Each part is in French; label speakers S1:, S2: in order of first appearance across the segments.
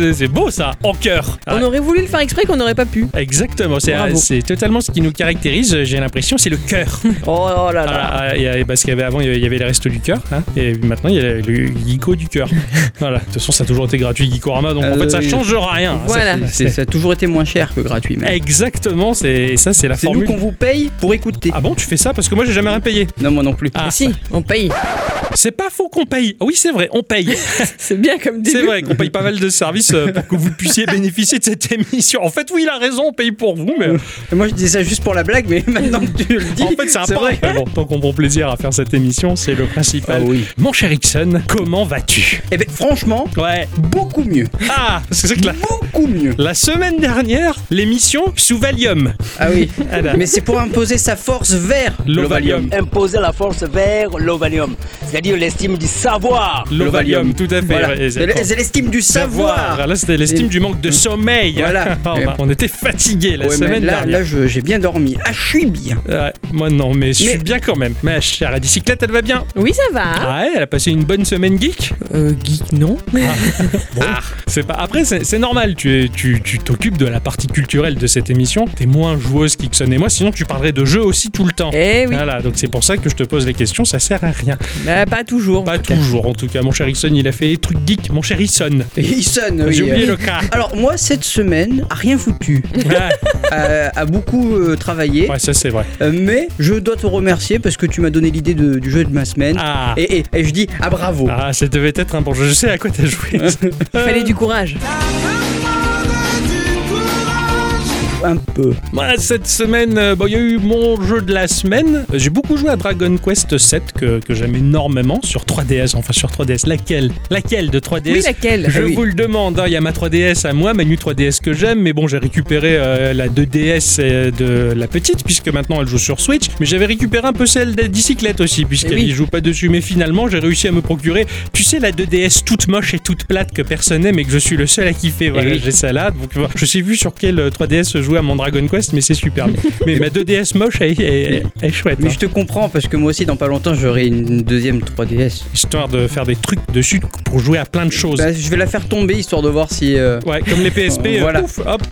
S1: Ah, c'est beau ça, en cœur. Ah,
S2: On aurait voulu le faire exprès qu'on n'aurait pas pu.
S1: Exactement, c'est
S2: Bravo.
S1: c'est totalement ce qui nous caractérise, j'ai l'impression, c'est le cœur.
S2: Oh là là.
S1: Voilà, il y a- parce qu'il y avait avant, il y avait les restos du cœur, hein, et maintenant il y a le Geeko du cœur. voilà, de toute façon, ça a toujours été gratuit Geekorama, donc en
S3: Euh,
S1: fait, ça
S3: oui.
S1: change rien.
S2: Voilà.
S1: Ça-
S3: C'est- Ça a toujours été moins cher que gratuit. mais
S1: Exactement, c'est ça, c'est la
S3: C'est nous
S1: formule.
S3: qu'on vous paye pour écouter.
S1: Ah bon, tu fais ça parce que moi j'ai jamais rien payé.
S3: Non, moi non plus.
S1: Ah,
S2: Si, on paye.
S1: C'est pas faux qu'on paye. Oui, c'est vrai, on paye.
S2: C'est bien comme début.
S1: C'est vrai qu'on paye pas mal de services euh, pour que vous puissiez bénéficier de cette émission. En fait, oui, il a raison, on paye pour vous, mais
S3: Et Moi je disais ça juste pour la blague, mais maintenant que tu le dis,
S1: en fait, c'est un
S3: vrai.
S1: vrai. Bon, tant qu'on prend plaisir à faire cette émission, c'est le principal.
S3: Ah oui.
S1: Mon cher Ixon, comment vas-tu?
S3: Eh ben franchement,
S1: Ouais.
S3: beaucoup mieux.
S1: Ah, parce que c'est que la,
S3: Beaucoup mieux.
S1: la semaine dernière, l'émission sous Valium.
S3: Ah oui.
S1: Ah.
S3: Mais c'est pour imposer sa force vers
S1: L'Ovalium.
S4: imposer la force vers l'ovalium, c'est-à-dire l'estime du savoir.
S1: L'Ovalium, tout à fait.
S3: Voilà.
S1: Ouais,
S3: C'est l'estime du savoir.
S1: Là, c'était l'estime du manque de sommeil.
S3: Voilà.
S1: on, a- on était fatigués la
S3: Ouais,
S1: semaine
S3: là,
S1: dernière.
S3: là j'ai bien dormi. Ah, je suis bien.
S1: Ouais, moi non, mais je suis
S3: Mais-
S1: bien quand même. Ma chère, la bicyclette, elle va bien?
S2: Oui, ça va.
S1: Ah ouais, elle a passé une bonne semaine geek?
S2: Euh, geek, non.
S1: Ah, c'est pas. Après, c'est normal. Tu es- tu tu t'occupes de la partie culturelle de cette émission. T'es moins joueuse qu'Ixon et moi. Sinon, tu parlerais de jeux aussi tout le temps.
S2: Eh oui.
S1: Voilà, donc c'est pour ça que je te pose les questions. Ça sert à rien.
S2: Bah, pas toujours.
S1: Pas toujours, en tout cas. Mon cher Ixon, il a fait des trucs geeks. Mon cher
S3: il sonne. oui.
S1: J'ai oublié le cas.
S3: Alors moi cette semaine, a rien foutu,
S1: Ouais,
S3: a, a beaucoup euh, travaillé,
S1: ouais, ça c'est vrai.
S3: Euh, mais je dois te remercier parce que tu m'as donné l'idée de- du jeu de ma semaine.
S1: Ah.
S3: Et, et- et je dis ah bravo.
S1: Ah, ça devait être un bon jeu. Je sais à quoi t'as joué.
S2: Il fallait du courage.
S3: Un peu.
S1: Moi, cette semaine, euh, bon, il y a eu mon jeu de la semaine. J'ai beaucoup joué à Dragon Quest 7 que, que j'aime énormément sur 3DS. Enfin, sur 3DS. Laquelle? Laquelle de 3DS
S2: Oui, laquelle?
S1: Je
S3: Ah oui.
S1: vous le demande, hein, il y a ma 3DS à moi, ma New 3DS que j'aime, mais bon, j'ai récupéré euh, la 2DS euh, de la petite, puisque maintenant elle joue sur Switch, mais j'avais récupéré un peu celle de bicyclette aussi, puisqu'elle
S2: Eh oui.
S1: joue pas dessus, mais finalement j'ai réussi à me procurer, tu sais, la 2DS toute moche et toute plate que personne n'aime et que je suis le seul à kiffer, voilà,
S3: oui.
S1: j'ai ça là, donc voilà. je sais vu sur quelle euh, 3DS à mon Dragon Quest, mais c'est super. mais ma 2DS moche, elle, elle- elle- elle est chouette.
S3: Mais
S1: hein.
S3: je te comprends parce que moi aussi dans pas longtemps j'aurai une deuxième 3DS.
S1: Histoire de faire des trucs dessus pour jouer à plein de choses.
S3: Bah, je vais la faire tomber histoire de voir si. euh,
S1: Ouais, comme les PSP, euh,
S3: Voilà.
S1: pouf, hop.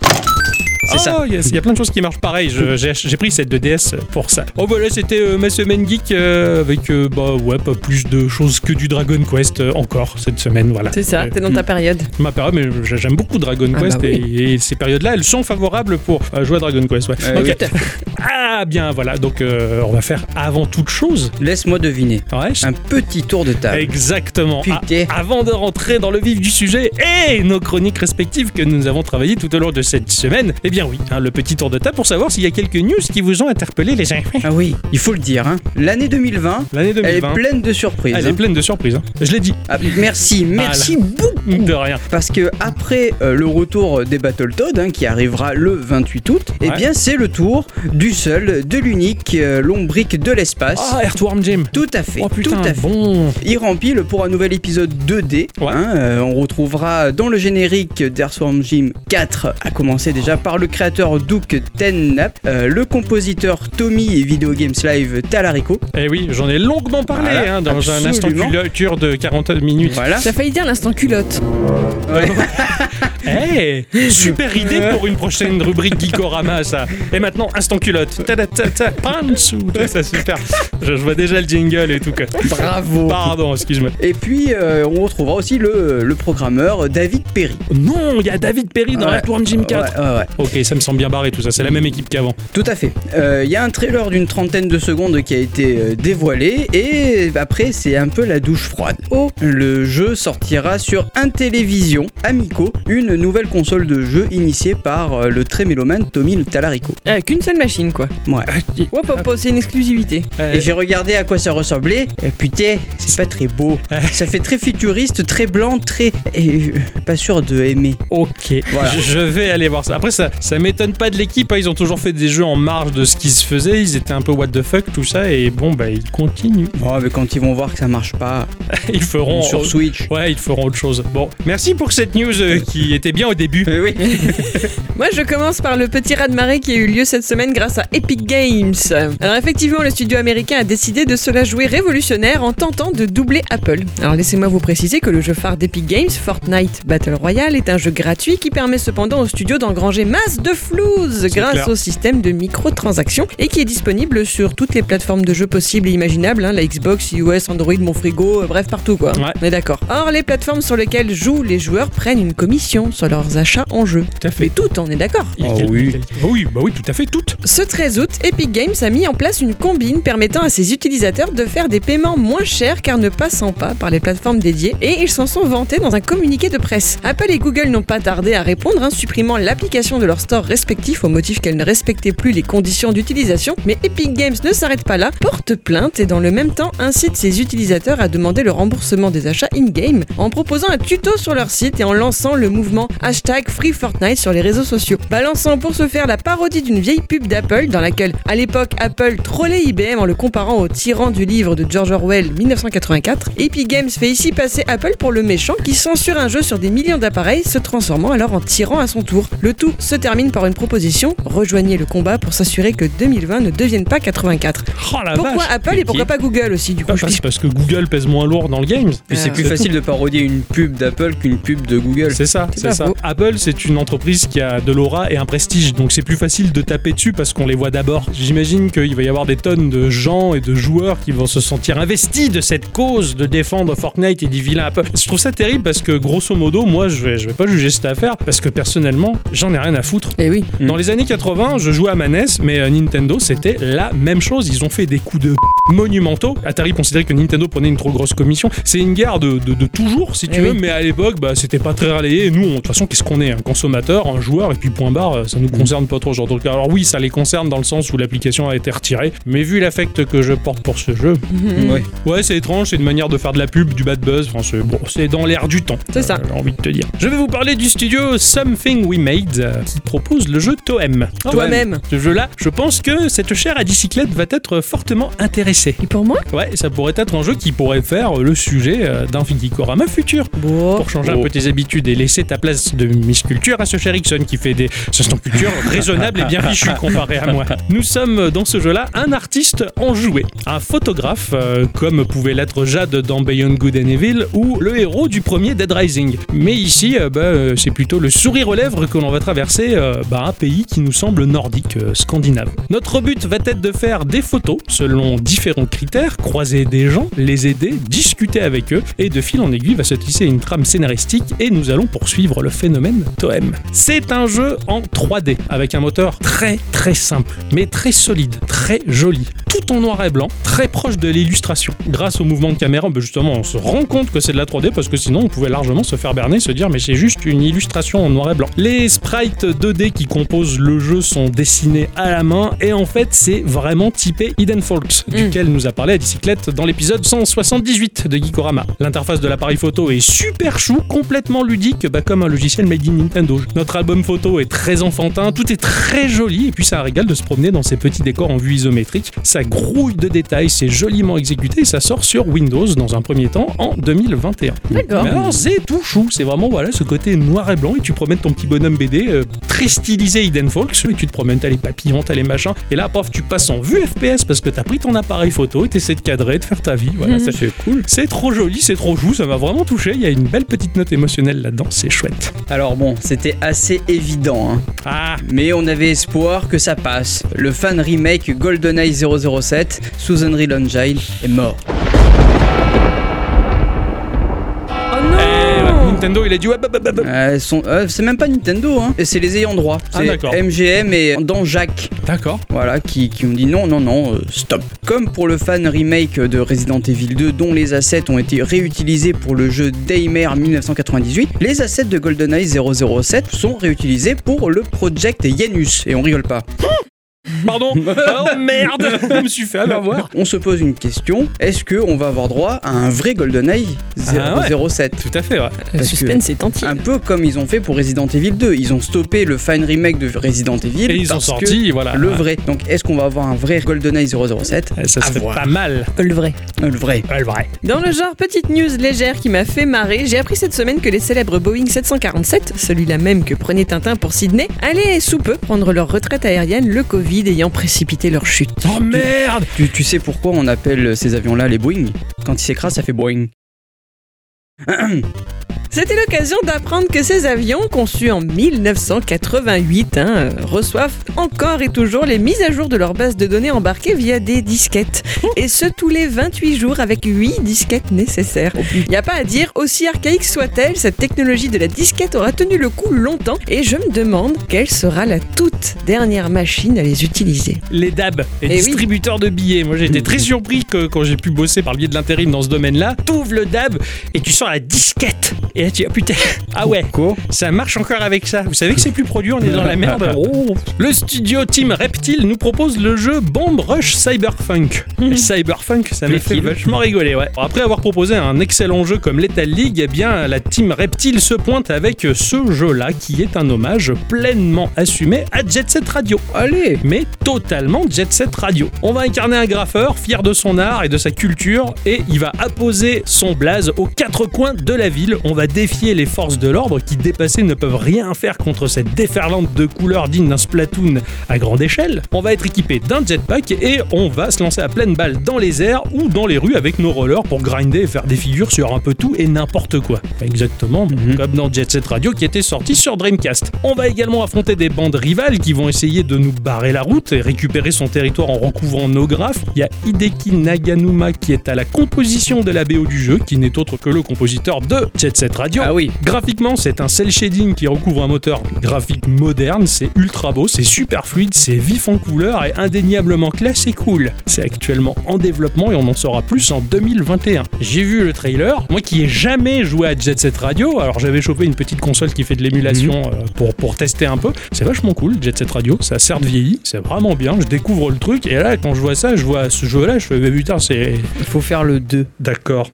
S3: C'est ça.
S1: Oh, yes, Il y a plein de choses qui marchent pareil. J'ai pris cette 2DS pour ça. Oh voilà, c'était euh, ma semaine geek euh, avec euh, bah ouais pas plus de choses que du Dragon Quest euh, encore cette semaine. Voilà.
S2: C'est ça,
S1: Euh,
S2: t'es dans ta période.
S1: Ma période, mais j'ai- j'aime beaucoup Dragon
S2: Ah
S1: Quest
S2: bah
S1: et, et ces périodes-là, elles sont favorables pour euh, jouer à Dragon Quest. Ouais.
S3: Euh,
S1: Ok.
S3: oui.
S1: Ah bien voilà. Donc euh, on va faire avant toute chose.
S3: Laisse-moi deviner.
S1: Ouais. je-
S3: Un petit tour de table.
S1: Exactement.
S3: Putain.
S1: Ah, avant de rentrer dans le vif du sujet et nos chroniques respectives que nous avons travaillées tout au long de cette semaine, eh bien oui, hein, le petit tour de table pour savoir s'il y a quelques news qui vous ont interpellé les enfants.
S3: Ah oui, il faut le dire. Hein. L'année 2020,
S1: L'année
S3: elle est
S1: 2020.
S3: pleine de surprises.
S1: Elle est
S3: hein.
S1: pleine de surprises. Je l'ai dit.
S3: Ah, merci, merci beaucoup.
S1: De rien.
S3: Parce que après euh, le retour des Battletoads, qui arrivera le 28 août, eh
S1: Ouais.
S3: bien c'est le tour du seul, de l'unique euh, lombric de l'espace.
S1: Ah, Earthworm Jim.
S3: Tout à fait,
S1: Oh putain,
S3: tout à fait.
S1: bon.
S3: Il rempile pour un nouvel épisode 2D.
S1: Ouais.
S3: hein, euh, on retrouvera dans le générique d'Earthworm Jim 4, à commencer déjà par le créateur Duke Tennap, euh, le compositeur Tommy et Video Games Live Talarico.
S1: Eh oui, j'en ai longuement parlé
S3: Voilà,
S1: hein, dans un instant culture de 40 minutes.
S3: Voilà.
S2: T'as failli dire l'instant culotte.
S3: Ouais.
S1: Eh, super idée pour une prochaine rubrique Geekorama, ça. Et maintenant, instant culotte. Ta-da-ta-ta, pantsu. Ça, super. Je, je vois déjà le jingle et tout. quoi.
S3: Bravo.
S1: Pardon, excuse-moi.
S3: Et puis euh, on retrouvera aussi le, le programmeur David Perry.
S1: Non, il y a David Perry dans
S3: Ouais.
S1: Earthworm Jim 4.
S3: Ouais, ouais,
S1: Ok, ça me semble bien barré tout ça. C'est la même équipe qu'avant.
S3: Tout à fait. Euh, Il y a un trailer d'une trentaine de secondes qui a été euh, dévoilé et après c'est un peu la douche froide. Oh, le jeu sortira sur Intellivision Amico, une nouvelle console de jeu initiée par euh, le très mélomane Tommy Talarico.
S2: Euh, Qu'une seule machine, quoi.
S3: Ouais.
S2: Hop, hop, hop, c'est une exclusivité.
S1: Euh,
S3: Et j'ai regardé à quoi ça ressemblait. Et putain, c'est pas très beau. Ça fait très futuriste, très blanc, très. Et euh, pas sûr de aimer.
S1: Ok,
S3: Voilà.
S1: je vais aller voir ça. Après, ça, ça m'étonne pas de l'équipe. hein. Ils ont toujours fait des jeux en marge de ce qui se faisait. Ils étaient un peu what the fuck, tout ça. Et bon, bah, ils continuent.
S3: Oh, mais quand ils vont voir que ça marche pas
S1: Ils feront.
S3: sur Switch.
S1: Ouais, ils feront autre chose. Bon, merci pour cette news euh, qui était bien au début.
S3: Euh, oui.
S2: Moi, je commence par le petit raz-de-marée qui a eu lieu cette semaine grâce à Epic Games. Alors, effectivement, le studio américain a décidé de se la jouer révolutionnaire en tentant de doubler Apple. Alors laissez-moi vous préciser que le jeu phare d'Epic Games, Fortnite Battle Royale, est un jeu gratuit qui permet cependant au studio d'engranger masse de flouze grâce
S1: clair.
S2: au système de microtransactions et qui est disponible sur toutes les plateformes de jeux possibles et imaginables, hein, la Xbox, iOS, Android, mon frigo, euh, bref partout quoi.
S1: Ouais.
S2: On est d'accord. Or les plateformes sur lesquelles jouent les joueurs prennent une commission sur leurs achats en jeu.
S1: Tout à fait.
S2: Mais toutes, on est d'accord.
S3: Oh oui.
S1: Ah oui, bah oui, tout à fait, toutes.
S2: Ce 13 août, Epic Games a mis en place une combine permettant à ses utilisateurs de faire des paiements moins chers car ne passant pas par les plateformes dédiées et ils s'en sont vantés dans un communiqué de presse. Apple et Google n'ont pas tardé à répondre, hein, supprimant l'application de leurs stores respectifs au motif qu'elle ne respectait plus les conditions d'utilisation, mais Epic Games ne s'arrête pas là, porte plainte et dans le même temps incite ses utilisateurs à demander le remboursement des achats in-game en proposant un tuto sur leur site et en lançant le mouvement hashtag Free Fortnite sur les réseaux sociaux. Balançant pour se faire la parodie d'une vieille pub d'Apple dans laquelle, à l'époque, Apple trollait IBM en le comparant au tyran du livre de George Orwell 1984, Epic Games fait ici passer Apple pour le méchant qui censure un jeu sur des millions d'appareils, se transformant alors en tyran à son tour. Le tout se termine par une proposition rejoignez le combat pour s'assurer que 2020 ne devienne pas 84.
S1: Oh la
S2: Pourquoi
S1: vache.
S2: Apple et pourquoi pas Google aussi du coup
S1: Bah,
S2: je
S1: parce, parce que Google pèse moins lourd dans le game.
S3: Puis c'est plus facile de parodier une pub d'Apple qu'une pub de Google.
S1: C'est ça,
S2: C'est
S1: ça.
S2: faux.
S1: Apple, c'est une entreprise qui a de l'aura et un prestige, donc c'est plus facile de taper dessus parce qu'on les voit d'abord. J'imagine qu'il va y avoir des tonnes de gens et de joueurs qui vont se sentir investis de cette cause de défendre Fortnite et du vilain Apple. Je trouve ça terrible parce que grosso modo, moi, je vais, je vais pas juger cette affaire parce que personnellement, j'en ai rien à foutre.
S2: Eh oui.
S1: Dans les années 80, je jouais à ma NES, mais euh, Nintendo, c'était la même chose. Ils ont fait des coups de monumentaux. Atari considérait que Nintendo prenait une trop grosse commission. C'est une guerre de, de- de toujours, si tu
S2: Eh
S1: veux,
S2: oui.
S1: mais à l'époque, bah, c'était pas très relayé. Et nous, de toute façon, qu'est-ce qu'on est Un consommateur, un joueur, et puis point barre, euh, ça nous concerne pas trop. Genre, donc, alors oui, ça les concerne dans le sens où l'application a été retirée, mais vu l'affect que je porte pour ce jeu,
S2: Mhm.
S3: Ouais.
S1: ouais, c'est étrange, c'est une manière de faire de la pub, du bad buzz. Enfin, c'est bon, c'est dans l'air du temps.
S2: C'est ça.
S1: euh, J'ai envie de te dire. Je vais vous parler du studio Something We Made, qui propose le jeu Toem.
S2: Toi-même.
S1: Ce jeu-là, je pense que cette chère à bicyclette va être fortement intéressée.
S2: Et pour moi
S1: Ouais, ça pourrait être un jeu qui pourrait faire le sujet euh, d'un Gikorama futur.
S2: Bon.
S1: Pour changer un
S3: Oh.
S1: peu tes habitudes et laisser ta place de Miss Culture à ce cher Ixon qui fait des instants culture raisonnables et bien fichus comparé à moi. Nous sommes dans ce jeu-là un artiste enjoué, un photographe euh, comme pouvait l'être Jade dans Beyond Good and Evil ou le héros du premier Dead Rising. Mais ici, euh, bah, euh, c'est plutôt le sourire aux lèvres que l'on va traverser euh, bah, un pays qui nous semble nordique, euh, scandinave. Notre but va être de faire des photos selon différents critères, croiser des gens, les aider, discuter avec eux, et de fil en aiguille va se tisser une trame scénaristique et nous allons poursuivre le phénomène Toem. C'est un jeu en 3D avec un moteur très très simple, mais très solide, très joli, en noir et blanc, très proche de l'illustration. Grâce au mouvement de caméra, justement, on se rend compte que c'est de la 3D parce que sinon on pouvait largement se faire berner, se dire mais c'est juste une illustration en noir et blanc. Les sprites 2D qui composent le jeu sont dessinés à la main et en fait c'est vraiment typé Hidden Folks,
S2: Mm.
S1: duquel nous a parlé à bicyclette dans l'épisode 178 de Geekorama. L'interface de l'appareil photo est super chou, complètement ludique, bah, comme un logiciel made in Nintendo. Notre album photo est très enfantin, tout est très joli et puis ça régale de se promener dans ces petits décors en vue isométrique. Ça grouille de détails, c'est joliment exécuté et ça sort sur Windows dans un premier temps en 2021.
S2: D'accord.
S1: Mais alors c'est tout chou, c'est vraiment voilà ce côté noir et blanc et tu promènes ton petit bonhomme BD euh, très stylisé Hidden Folks et tu te promènes, t'as les papillons, t'as les machins et là paf tu passes en vue FPS parce que t'as pris ton appareil photo et t'essaies de cadrer, de faire ta vie. Voilà, c'est-
S3: C'est cool.
S1: c'est trop joli, c'est trop chou, ça m'a vraiment touché. Il y a une belle petite note émotionnelle là-dedans, c'est chouette.
S3: Alors bon, c'était assez évident, hein.
S1: Ah,
S3: mais on avait espoir que ça passe. Le fan remake GoldenEye 007 sous Unreal Engine est mort.
S2: Oh
S1: eh,
S2: non
S1: Nintendo il a dit ouais, bah, bah, bah, bah.
S3: Euh, sont- euh, c'est même pas Nintendo, hein. Et c'est les ayants droit.
S1: Ah,
S3: C'est
S1: d'accord.
S3: MGM et dans Jacques.
S1: D'accord.
S3: Voilà, qui, qui ont dit non, non, non, euh, stop. Comme pour le fan remake de Resident Evil 2, dont les assets ont été réutilisés pour le jeu Daymare 1998, les assets de GoldenEye 007 sont réutilisés pour le Project Yenus. Et on rigole pas.
S1: Pardon. oh merde, je me suis fait avoir.
S3: On se pose une question est-ce qu'on va avoir droit à un vrai GoldenEye
S1: Ah
S3: 007
S1: Tout à fait, ouais.
S2: Le
S3: Parce
S2: suspense est entier.
S3: un peu comme ils ont fait pour Resident Evil 2. Ils ont stoppé le fine remake de Resident Evil.
S1: Et ils ont
S3: parce que
S1: sorti, voilà.
S3: le vrai. Donc est-ce qu'on va avoir un vrai GoldenEye 007
S1: Eh, Ça
S3: À
S1: serait
S3: voir.
S1: pas mal.
S2: Le vrai.
S3: Euh, Le vrai.
S1: Ouais, le vrai.
S2: Dans le genre petite news légère qui m'a fait marrer, j'ai appris cette semaine que les célèbres Boeing 747, celui-là même que prenait Tintin pour Sydney, allaient sous peu prendre leur retraite aérienne, le Covid vide ayant précipité leur chute.
S1: Oh merde
S3: Tu, tu sais pourquoi on appelle ces avions-là les Boeing? Quand ils s'écrasent, ça fait Boeing.
S2: C'était l'occasion d'apprendre que ces avions, conçus en 1988, hein, reçoivent encore et toujours les mises à jour de leur base de données embarquées via des disquettes. Et ce, tous les 28 jours avec 8 disquettes nécessaires. Il n'y a pas à dire, aussi archaïque soit-elle, cette technologie de la disquette aura tenu le coup longtemps et je me demande quelle sera la toute dernière machine à les utiliser.
S1: Les DAB, les
S2: Eh oui.
S1: distributeurs de billets. Moi, j'ai été très surpris que quand j'ai pu bosser par le biais de l'intérim dans ce domaine-là, t'ouvres le DAB et tu sors la disquette. Et là, tu dis, ah putain, ah ouais,
S3: Quoi
S1: ça marche encore avec ça. Vous savez que c'est plus produit, on est dans la merde. Oh. Le studio Team Reptile nous propose le jeu Bomb Rush Cyberpunk. Et Cyberpunk, ça m'a fait vachement rigoler, ouais. Après avoir proposé un excellent jeu comme Lethal League, eh bien, la Team Reptile se pointe avec ce jeu-là qui est un hommage pleinement assumé à Jet Set Radio
S3: Allez
S1: mais totalement Jet Set Radio. On va incarner un graffeur fier de son art et de sa culture et il va apposer son blaze aux quatre coins de la ville. On va défier les forces de l'ordre qui dépassées ne peuvent rien faire contre cette déferlante de couleurs digne d'un Splatoon à grande échelle. On va être équipé d'un jetpack et on va se lancer à pleine balle dans les airs ou dans les rues avec nos rollers pour grinder et faire des figures sur un peu tout et n'importe quoi. Exactement, comme dans Jet Set Radio qui était sorti sur Dreamcast. On va également affronter des bandes rivales qui vont essayer de nous barrer la route et récupérer son territoire en recouvrant nos graphes. Il y a Hideki Naganuma qui est à la composition de la BO du jeu, qui n'est autre que le compositeur de Jet Set Radio.
S3: Ah oui
S1: Graphiquement, c'est un cel shading qui recouvre un moteur graphique moderne, c'est ultra beau, c'est super fluide, c'est vif en couleur et indéniablement classe et cool. C'est actuellement en développement et on en saura plus en 2021. J'ai vu le trailer, moi qui ai jamais joué à Jet Set Radio, alors j'avais chopé une petite console qui fait de l'émulation euh, pour, pour tester un peu, c'est vachement cool Jet Set Radio, ça certes vieilli, c'est vraiment bien, je découvre le truc et là quand je vois ça, je vois ce jeu là, je fais mais putain c'est
S3: Il faut faire le 2.
S1: D'accord.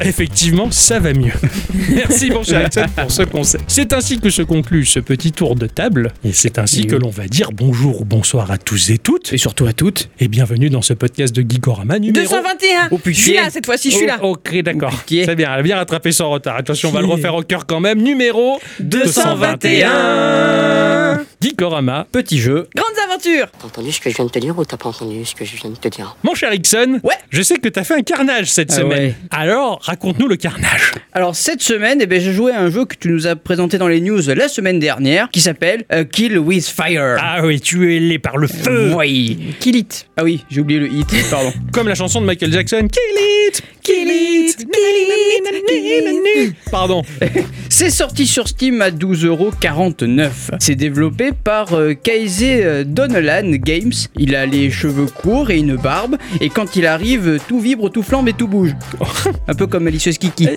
S1: Effectivement, ça va mieux. Merci mon cher Axel pour ce conseil. C'est ainsi que se conclut ce petit tour de table et c'est ainsi que l'on va dire bonjour ou bonsoir à tous et toutes
S3: Et surtout à toutes.
S1: et bienvenue dans ce podcast de Geekorama numéro
S2: 221
S3: Oh, putain.
S2: Je suis là cette fois-ci, je suis là
S1: Oh, ok, d'accord.
S3: Oh.
S1: C'est bien, elle a bien rattrapé son retard. Attention, on va le refaire au cœur quand même. Numéro
S2: 221.
S1: Geekorama.
S3: Petit jeu.
S2: Grandes
S5: T'as entendu ce que je viens de te dire ou t'as pas entendu ce que je viens de te dire?
S1: Mon cher Ixon,
S3: Ouais.
S1: je sais que t'as fait un carnage cette
S3: Ah
S1: semaine.
S3: ouais.
S1: Alors, raconte-nous le carnage.
S3: Alors cette semaine, eh ben, j'ai joué à un jeu que tu nous as présenté dans les news la semaine dernière, qui s'appelle euh, Kill with Fire.
S1: Ah oui, tu es les par le feu.
S3: Oui. Kill it. Ah oui, j'ai oublié le hit, pardon.
S1: Comme la chanson de Michael Jackson. Kill it,
S2: Kill it, kill it, kill it.
S1: Pardon.
S3: C'est sorti sur Steam à 12,49€. C'est développé par euh, Kaise euh, Donelan Games. Il a les cheveux courts et une barbe, et quand il arrive, tout vibre, tout flambe et tout bouge. Un peu comme Malicieuse Kiki.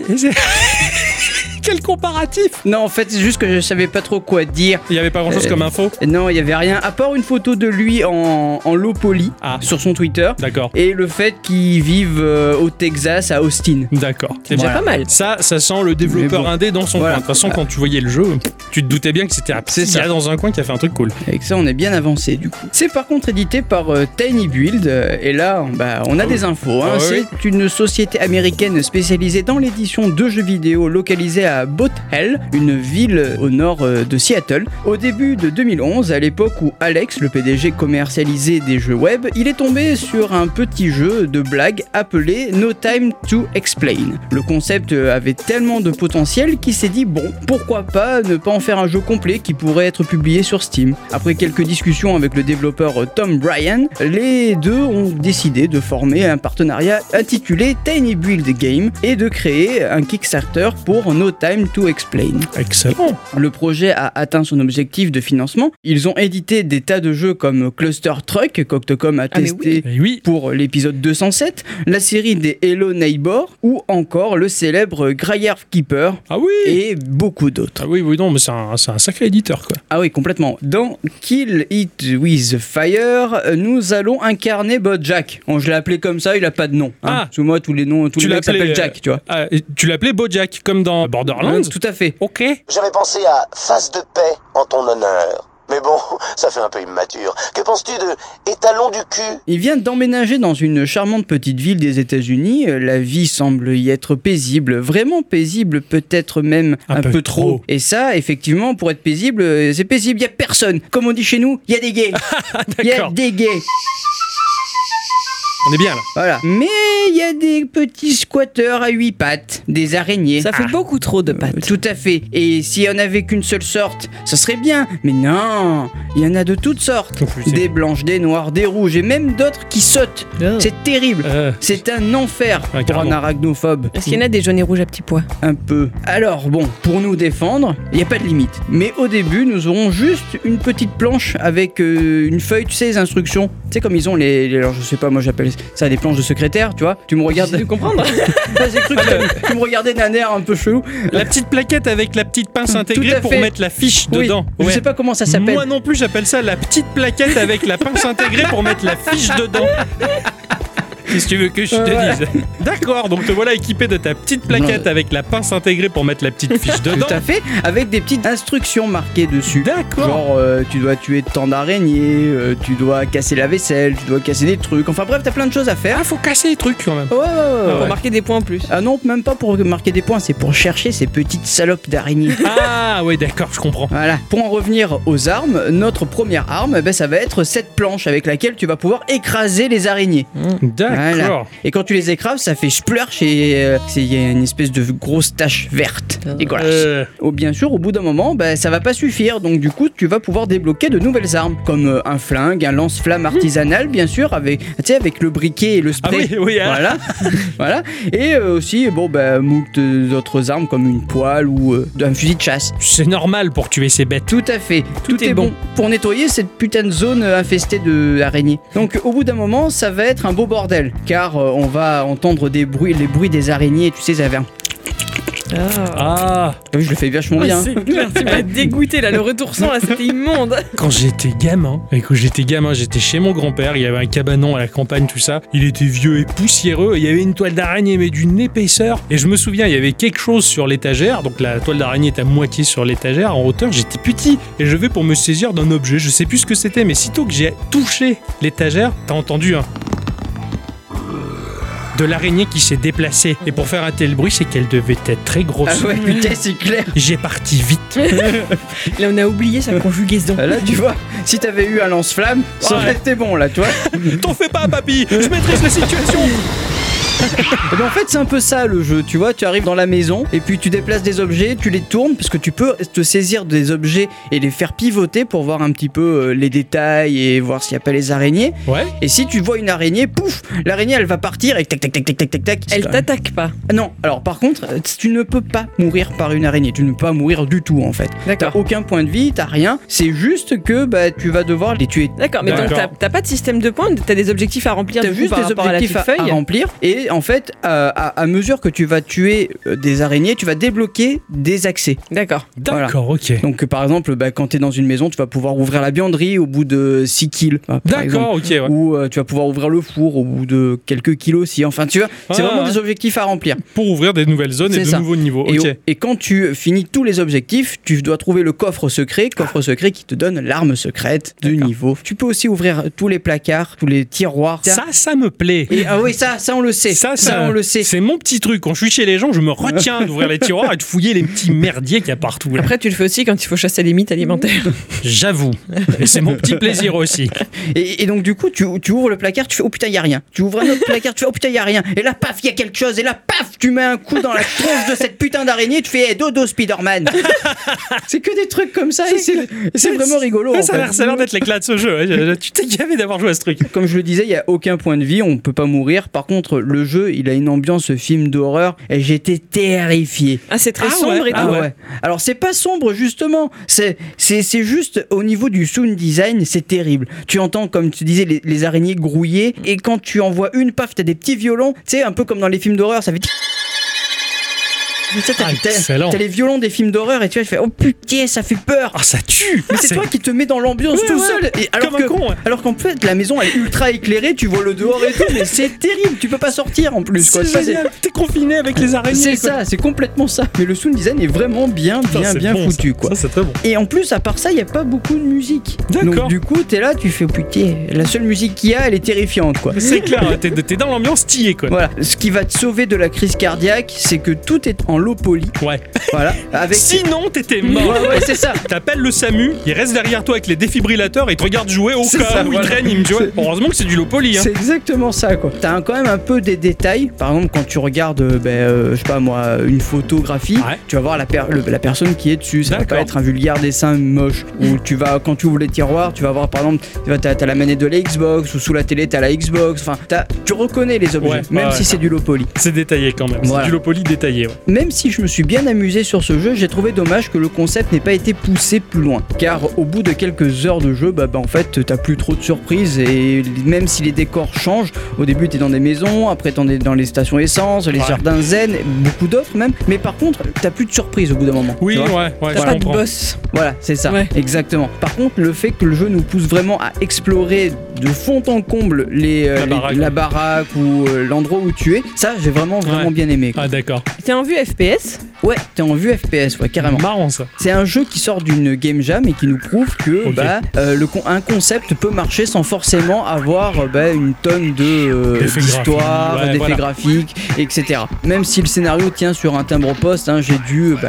S1: Quel comparatif
S3: Non, en fait, c'est juste que je savais pas trop quoi dire.
S1: Il y avait pas grand chose
S3: Euh,
S1: comme info?
S3: Non, il y avait rien, à part une photo de lui en, en low poly
S1: Ah.
S3: sur son Twitter.
S1: D'accord.
S3: Et le fait qu'il vive euh, au Texas, à Austin.
S1: D'accord. C'est
S2: Déjà pas mal.
S1: Ça, ça sent le développeur
S3: Mais bon.
S1: indé dans son
S3: Voilà.
S1: coin. De toute façon, quand tu voyais le jeu, tu te doutais bien que c'était un
S3: C'est
S1: petit
S3: ça.
S1: gars dans un coin qui a fait un truc cool.
S3: Avec ça, on est bien avancé du coup. C'est par contre édité par euh, Tiny Build. euh, et là, bah, on a des infos. hein.
S1: Ah oui.
S3: C'est une société américaine spécialisée dans l'édition de jeux vidéo localisée à Bothell, une ville au nord euh, de Seattle. Au début de 2011, à l'époque où Alex, le PDG, commercialisait des jeux web, il est tombé sur un petit jeu de blague appelé No Time to Explain. Le concept avait tellement de potentiel qu'il s'est dit bon, pourquoi pas ne pas en faire un jeu complet qui pourrait être publié sur Steam. Après quelques discussions avec le développeur Tom Bryan, les deux ont décidé de former un partenariat intitulé Tiny Build Game et de créer un Kickstarter pour No Time to Explain.
S1: Excellent.
S3: Le projet a atteint son objectif de financement. Ils ont édité des tas de jeux comme Cluster Truck, qu'Octocom a
S2: Ah,
S3: testé
S1: oui.
S3: pour l'épisode 207, la série des Hello Neighbor ou encore le célèbre Greyard Keeper
S1: Ah oui.
S3: et beaucoup d'autres.
S1: Ah oui, oui, non, mais c'est un, c'est un sacré éditeur, quoi.
S3: Ah oui, complètement. Dans Kill It With Fire, euh, nous allons incarner Bojack. Bon, je l'ai appelé comme ça, il a pas de nom. hein.
S1: Ah.
S3: Que moi, tous les noms, tous
S1: Tu
S3: les mecs s'appellent Jack, tu vois.
S1: Ah, et tu l'appelais Bojack, comme dans Borderlands
S3: Tout à fait.
S1: Ok.
S6: J'avais pensé à Face de paix en ton honneur. Mais bon, ça fait un peu immature. Que penses-tu de étalon du cul?
S3: Il vient d'emménager dans une charmante petite ville des États-Unis. Euh, La vie semble y être paisible, vraiment paisible, peut-être même
S1: Un
S3: un,
S1: peu
S3: peu,
S1: trop.
S3: trop. Et ça, effectivement, pour être paisible, euh, c'est paisible. Il y a personne. Comme on dit chez nous, il y a des gays. Il y a des gays.
S1: On est bien là.
S3: Voilà. Mais il y a des petits squatteurs à huit pattes, des araignées.
S2: Ça fait beaucoup trop de pattes.
S3: Tout à fait. Et s'il y en avait qu'une seule sorte, ça serait bien. Mais non, il y en a de toutes sortes. Des blanches, des noires, des rouges et même d'autres qui sautent. C'est terrible.
S1: Euh,
S3: C'est un enfer
S1: Ouais,
S3: pour un arachnophobe.
S2: Est-ce qu'il y en a des jaunes et rouges à petits pois?
S3: Un peu. Alors bon, pour nous défendre, il n'y a pas de limite. Mais au début, nous aurons juste une petite planche avec euh, une feuille, tu sais, les instructions. Tu sais comme ils ont les, les- alors je sais pas, moi j'appelle ça des planches de secrétaire, tu vois. Tu me regardes.
S2: de comprendre
S3: Ouais, J'ai cru que tu- me regardais d'un air un peu chelou.
S1: la petite plaquette avec la petite pince intégrée pour mettre la fiche
S3: Oui,
S1: dedans.
S3: Je sais pas comment ça s'appelle.
S1: Moi non plus, j'appelle ça la petite plaquette avec la pince intégrée pour mettre la fiche dedans. Qu'est-ce que tu veux que je te
S3: Ouais.
S1: dise D'accord, donc te voilà équipé de ta petite plaquette avec la pince intégrée pour mettre la petite fiche dedans.
S3: Tout à fait, avec des petites instructions marquées dessus.
S1: D'accord.
S3: Genre, euh, tu dois tuer tant d'araignées, euh, tu dois casser la vaisselle, tu dois casser des trucs. Enfin bref, t'as plein de choses à faire.
S1: Ah, faut casser les trucs quand même.
S3: Ouais, ouais, ouais, ouais.
S2: Pour marquer des points en plus.
S3: Ah non, même pas pour marquer des points, c'est pour chercher ces petites salopes d'araignées.
S1: Ah, ouais, d'accord, je comprends.
S3: Voilà. Pour en revenir aux armes, notre première arme, eh ben, ça va être cette planche avec laquelle tu vas pouvoir écraser les araignées.
S1: D'accord.
S3: Voilà. Et quand tu les écrases, ça fait splurch et euh, c'est- il y a une espèce de grosse tache verte. Dégueulasse.
S1: Euh,
S3: Oh, bien sûr, au bout d'un moment, bah, ça va pas suffire. Donc, du coup, tu vas pouvoir débloquer de nouvelles armes, comme euh, un flingue, un lance-flamme artisanal, bien sûr, avec, tu sais, avec le briquet et le
S1: Ah
S3: spray.
S1: oui, oui, hein.
S3: Voilà, voilà. Et euh, aussi, bon, bah, moult euh, d'autres armes comme une poêle ou euh, un fusil de chasse.
S1: c'est normal pour tuer ces bêtes.
S3: Tout à fait. Tout,
S2: est
S3: est,
S2: bon.
S3: bon. pour nettoyer cette putain de zone euh, infestée de araignées. Donc, au bout d'un moment, ça va être un beau bordel, car euh, on va entendre des bruits, les bruits des araignées. Tu sais, ça va.
S1: Ah,
S3: T'as vu, je le fais vachement
S2: Ouais,
S3: bien.
S2: c'est clair, tu m'as dégoûté là, le retour sang là, c'était immonde.
S1: quand j'étais gamin, et quand j'étais gamin, j'étais chez mon grand-père, il y avait un cabanon à la campagne, tout ça. Il était vieux et poussiéreux, et il y avait une toile d'araignée, mais d'une épaisseur. Et je me souviens, il y avait quelque chose sur l'étagère, donc la toile d'araignée est à moitié sur l'étagère, en hauteur, j'étais petit, et je vais pour me saisir d'un objet, je sais plus ce que c'était, mais sitôt que j'ai touché l'étagère, t'as entendu un de l'araignée qui s'est déplacée. Et pour faire un tel bruit, c'est qu'elle devait être très grosse.
S3: Ah ouais, putain, c'est clair.
S1: J'ai parti vite.
S2: Là on a oublié sa conjugaison.
S3: Là, tu vois, si t'avais eu un lance-flamme, ça aurait été bon, là, tu vois.
S1: T'en fais pas, papy Je maîtrise la situation
S3: Eh ben, en fait, c'est un peu ça le jeu, tu vois. Tu arrives dans la maison et puis tu déplaces des objets, tu les tournes parce que tu peux te saisir des objets et les faire pivoter pour voir un petit peu euh, les détails et voir s'il n'y a pas les araignées.
S1: Ouais
S3: Et si tu vois une araignée, pouf, l'araignée elle va partir et tac tac tac tac tac tac tac.
S2: Elle t'attaque pas.
S3: Ah Non, alors par contre, euh, tu ne peux pas mourir par une araignée. Tu ne peux pas mourir du tout en fait. T'as
S2: D'accord.
S3: aucun point de vie, t'as rien. C'est juste que bah, tu vas devoir les tuer
S2: D'accord, mais donc t'as t'as pas de système de points, t'as des objectifs à remplir
S3: T'as juste
S2: par
S3: des objectifs à, à
S2: feuille.
S3: remplir et en fait à, à- à mesure que tu vas tuer euh, des araignées tu vas débloquer des accès
S2: D'accord.
S1: D'accord, ok.
S3: donc euh, par exemple bah, quand tu es dans une maison tu vas pouvoir ouvrir la buanderie au bout de 6 kills exemple.
S1: D'accord, ok, ouais.
S3: ou euh, tu vas pouvoir ouvrir le four au bout de quelques kilos aussi enfin tu vois c'est
S1: Ah,
S3: vraiment des objectifs à remplir
S1: Pour ouvrir des nouvelles zones et de
S3: ça.
S1: nouveaux niveaux.
S3: et, et quand tu finis tous les objectifs, tu dois trouver le coffre secret, coffre secret qui te donne l'arme secrète de
S1: D'accord.
S3: niveau. Tu peux aussi ouvrir tous les placards, tous les tiroirs.
S1: Ça, ça me plaît.
S3: Et, ah oui, ça, ça on le sait.
S1: Ça, ça,
S3: on le sait.
S1: C'est mon petit truc. Quand je suis chez les gens, je me retiens d'ouvrir les tiroirs et de fouiller les petits merdiers qu'il y a partout. là.
S2: Après, tu le fais aussi quand il faut chasser les mythes alimentaires.
S1: J'avoue. Et c'est mon petit plaisir aussi.
S3: Et, et donc du coup, tu, tu ouvres le placard, tu fais oh putain, y a rien. Tu ouvres un autre placard, tu fais oh putain, y a rien. Et là, paf, y a quelque chose. Et là, paf, tu mets un coup dans la tronche de cette putain d'araignée, tu fais hey, dodo Spider-Man. c'est que des trucs comme ça et c'est vraiment rigolo. En
S1: ça a
S3: fait.
S1: l'air- ça a l'air d'être l'éclat de ce jeu. Tu t'es gavé d'avoir joué à ce truc.
S3: Comme je le disais, il y a aucun point de vie, on peut pas mourir. Par contre, le jeu, il a une ambiance film d'horreur et j'étais terrifié.
S2: Ah, c'est très
S1: Ah
S2: sombre
S1: ouais,
S2: et tout.
S3: Ah ouais. Alors c'est pas sombre justement, c'est c'est c'est juste au niveau du sound design, c'est terrible. Tu entends comme tu disais les, les araignées grouiller et quand tu en vois une, paf, t'as des petits violons, tu sais un peu comme dans les films d'horreur, ça fait
S1: Ah,
S3: t'as- les violons des films d'horreur et tu vois, je fais oh putain, ça fait peur.
S1: Ah, ça tue
S3: Mais c'est toi qui te mets dans l'ambiance
S1: Ouais,
S3: tout
S1: ouais.
S3: seul. Et alors
S1: Comme un
S3: que,
S1: con, ouais.
S3: alors qu'en fait, la maison elle est ultra éclairée, tu vois le dehors et tout, mais c'est terrible. Tu peux pas sortir en plus. Ça.
S1: T'es confiné avec les araignées.
S3: C'est ça, c'est complètement ça. Mais le sound design est vraiment bien, bien, bien
S1: bon,
S3: foutu
S1: ça.
S3: quoi.
S1: Ça, c'est très bon.
S3: Et en plus, à part ça, il n'y a pas beaucoup de musique.
S1: D'accord.
S3: Donc du coup, t'es là, tu fais putain, la seule musique qu'il y a, elle est terrifiante quoi.
S1: C'est clair, t'es t'es dans l'ambiance tillée, quoi.
S3: Voilà, ce qui va te sauver de la crise cardiaque, c'est que tout est en low poly.
S1: Ouais.
S3: Voilà, avec.
S1: Sinon, t'étais mort.
S3: ouais, c'est ça.
S1: T'appelles le SAMU, il reste derrière toi avec les défibrillateurs et il te regarde jouer au cas
S3: ça,
S1: où
S3: voilà.
S1: il traîne, il me dit ouais, Heureusement que c'est du low poly. Hein.
S3: C'est exactement ça quoi. T'as quand même un peu des détails. Par exemple, quand tu regardes, euh, ben, euh, je sais pas moi, une photographie,
S1: Ouais.
S3: tu vas voir la, per- le- la personne qui est dessus. Ça va pas être un vulgaire dessin moche. Ou tu vas, quand tu ouvres les tiroirs, tu vas voir par exemple, t'as t'as la manette de la Xbox ou sous la télé t'as la Xbox. Enfin, tu reconnais les objets,
S1: Ouais,
S3: même si c'est du low poly.
S1: C'est détaillé quand même.
S3: Voilà.
S1: C'est du low poly détaillé. ouais.
S3: Même si je me suis bien amusé sur ce jeu, j'ai trouvé dommage que le concept n'ait pas été poussé plus loin. Car au bout de quelques heures de jeu, bah, bah, en fait, t'as plus trop de surprises et même si les décors changent, au début t'es dans des maisons, après t'es dans les stations essence, les
S1: Ouais.
S3: jardins zen, beaucoup d'autres même. Mais par contre, t'as plus de surprises au bout d'un moment.
S1: Oui,
S3: tu
S1: ouais,
S3: vois
S1: ouais,
S2: T'as pas de boss.
S3: Voilà, c'est ça,
S2: Ouais.
S3: exactement. Par contre, le fait que le jeu nous pousse vraiment à explorer de fond en comble les, euh,
S1: La
S3: les-
S1: baraque.
S3: la baraque ou euh, l'endroit où tu es, ça j'ai vraiment vraiment
S1: Ouais.
S3: bien aimé. quoi.
S1: Ah, d'accord.
S2: T'es en vue FPS
S3: Ouais, t'es en vue FPS, ouais, carrément.
S1: Marrant ça.
S3: C'est un jeu qui sort d'une game jam et qui nous prouve que bah, euh, le con- un concept peut marcher sans forcément avoir euh, bah, une tonne de euh,
S1: D'effets
S3: d'histoire,
S1: graphiques, ouais,
S3: d'effets
S1: voilà.
S3: graphiques, etc. Même si le scénario tient sur un timbre poste, hein, j'ai dû bah,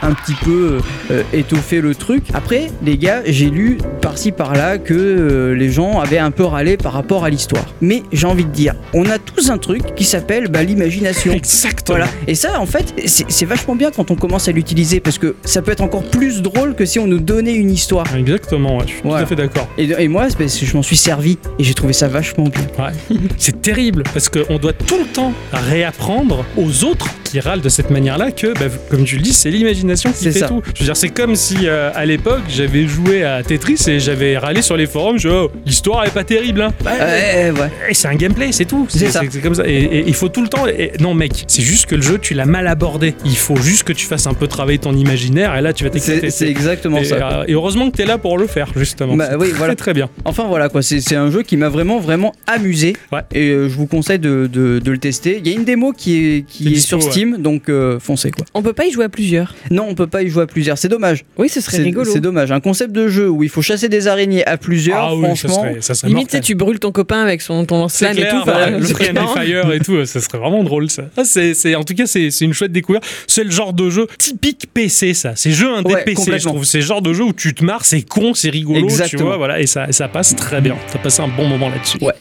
S3: un petit peu euh, étoffer le truc. Après, les gars, j'ai lu par-ci par-là que euh, les gens avaient un peu râlé par rapport à l'histoire. Mais j'ai envie de dire, on a tous un truc qui s'appelle bah, l'imagination.
S1: Exactement.
S3: Voilà. Et ça, en fait, c'est c'est vachement bien quand on commence à l'utiliser parce que ça peut être encore plus drôle que si on nous donnait une histoire.
S1: Exactement, ouais, je suis tout à fait d'accord.
S3: Et, et moi, c'est parce que je m'en suis servi et j'ai trouvé ça vachement bien.
S1: Ouais. C'est terrible parce qu'on doit tout le temps réapprendre aux autres qui râlent de cette manière-là que, bah, comme tu le dis, c'est l'imagination qui fait
S3: ça.
S1: tout. Je veux dire, c'est comme si euh, à l'époque j'avais joué à Tetris et j'avais râlé sur les forums. Je, oh, l'histoire est pas terrible. Hein. Bah,
S3: ouais.
S1: C'est un gameplay, c'est tout.
S3: C'est
S1: comme ça. Et, il faut tout le temps. et- non, mec, c'est juste que le jeu, tu l'as mal abordé. Il faut juste que tu fasses un peu travailler ton imaginaire et là, tu vas t'éclater.
S3: C'est exactement
S1: et,
S3: ça.
S1: euh, et heureusement que t'es là pour le faire, justement.
S3: Bah
S1: C'est
S3: oui,
S1: très,
S3: voilà.
S1: très bien.
S3: Enfin voilà quoi, c'est un jeu qui m'a vraiment vraiment amusé
S1: Ouais.
S3: et euh, je vous conseille de, de- de le tester. Il y a une démo qui est, qui
S1: C'est
S3: est
S1: dispo,
S3: sur
S1: ouais.
S3: Steam, donc euh, foncez quoi.
S2: On peut pas y jouer à plusieurs.
S3: Non, on peut pas y jouer à plusieurs, c'est dommage.
S2: Oui, ce serait
S3: C'est
S2: rigolo.
S3: c'est dommage. Un concept de jeu où il faut chasser des araignées à plusieurs,
S1: ah oui, ça
S3: franchement.
S1: serait, ça serait
S2: Limite, tu tu brûles ton copain avec son ton
S1: C'est
S2: lance-flamme et tout.
S1: voilà, le. Fire et tout, ça serait vraiment drôle ça. Ah, c'est, en tout cas, c'est, une chouette découverte. C'est le genre de jeu typique PC, ça. C'est jeu indé
S3: Ouais,
S1: PC, je trouve. C'est le genre de jeu où tu te marres, c'est con, c'est rigolo, tu
S3: Exactement.
S1: vois, voilà, et ça, ça passe très bien. Ça passe un bon moment là-dessus.
S3: Ouais.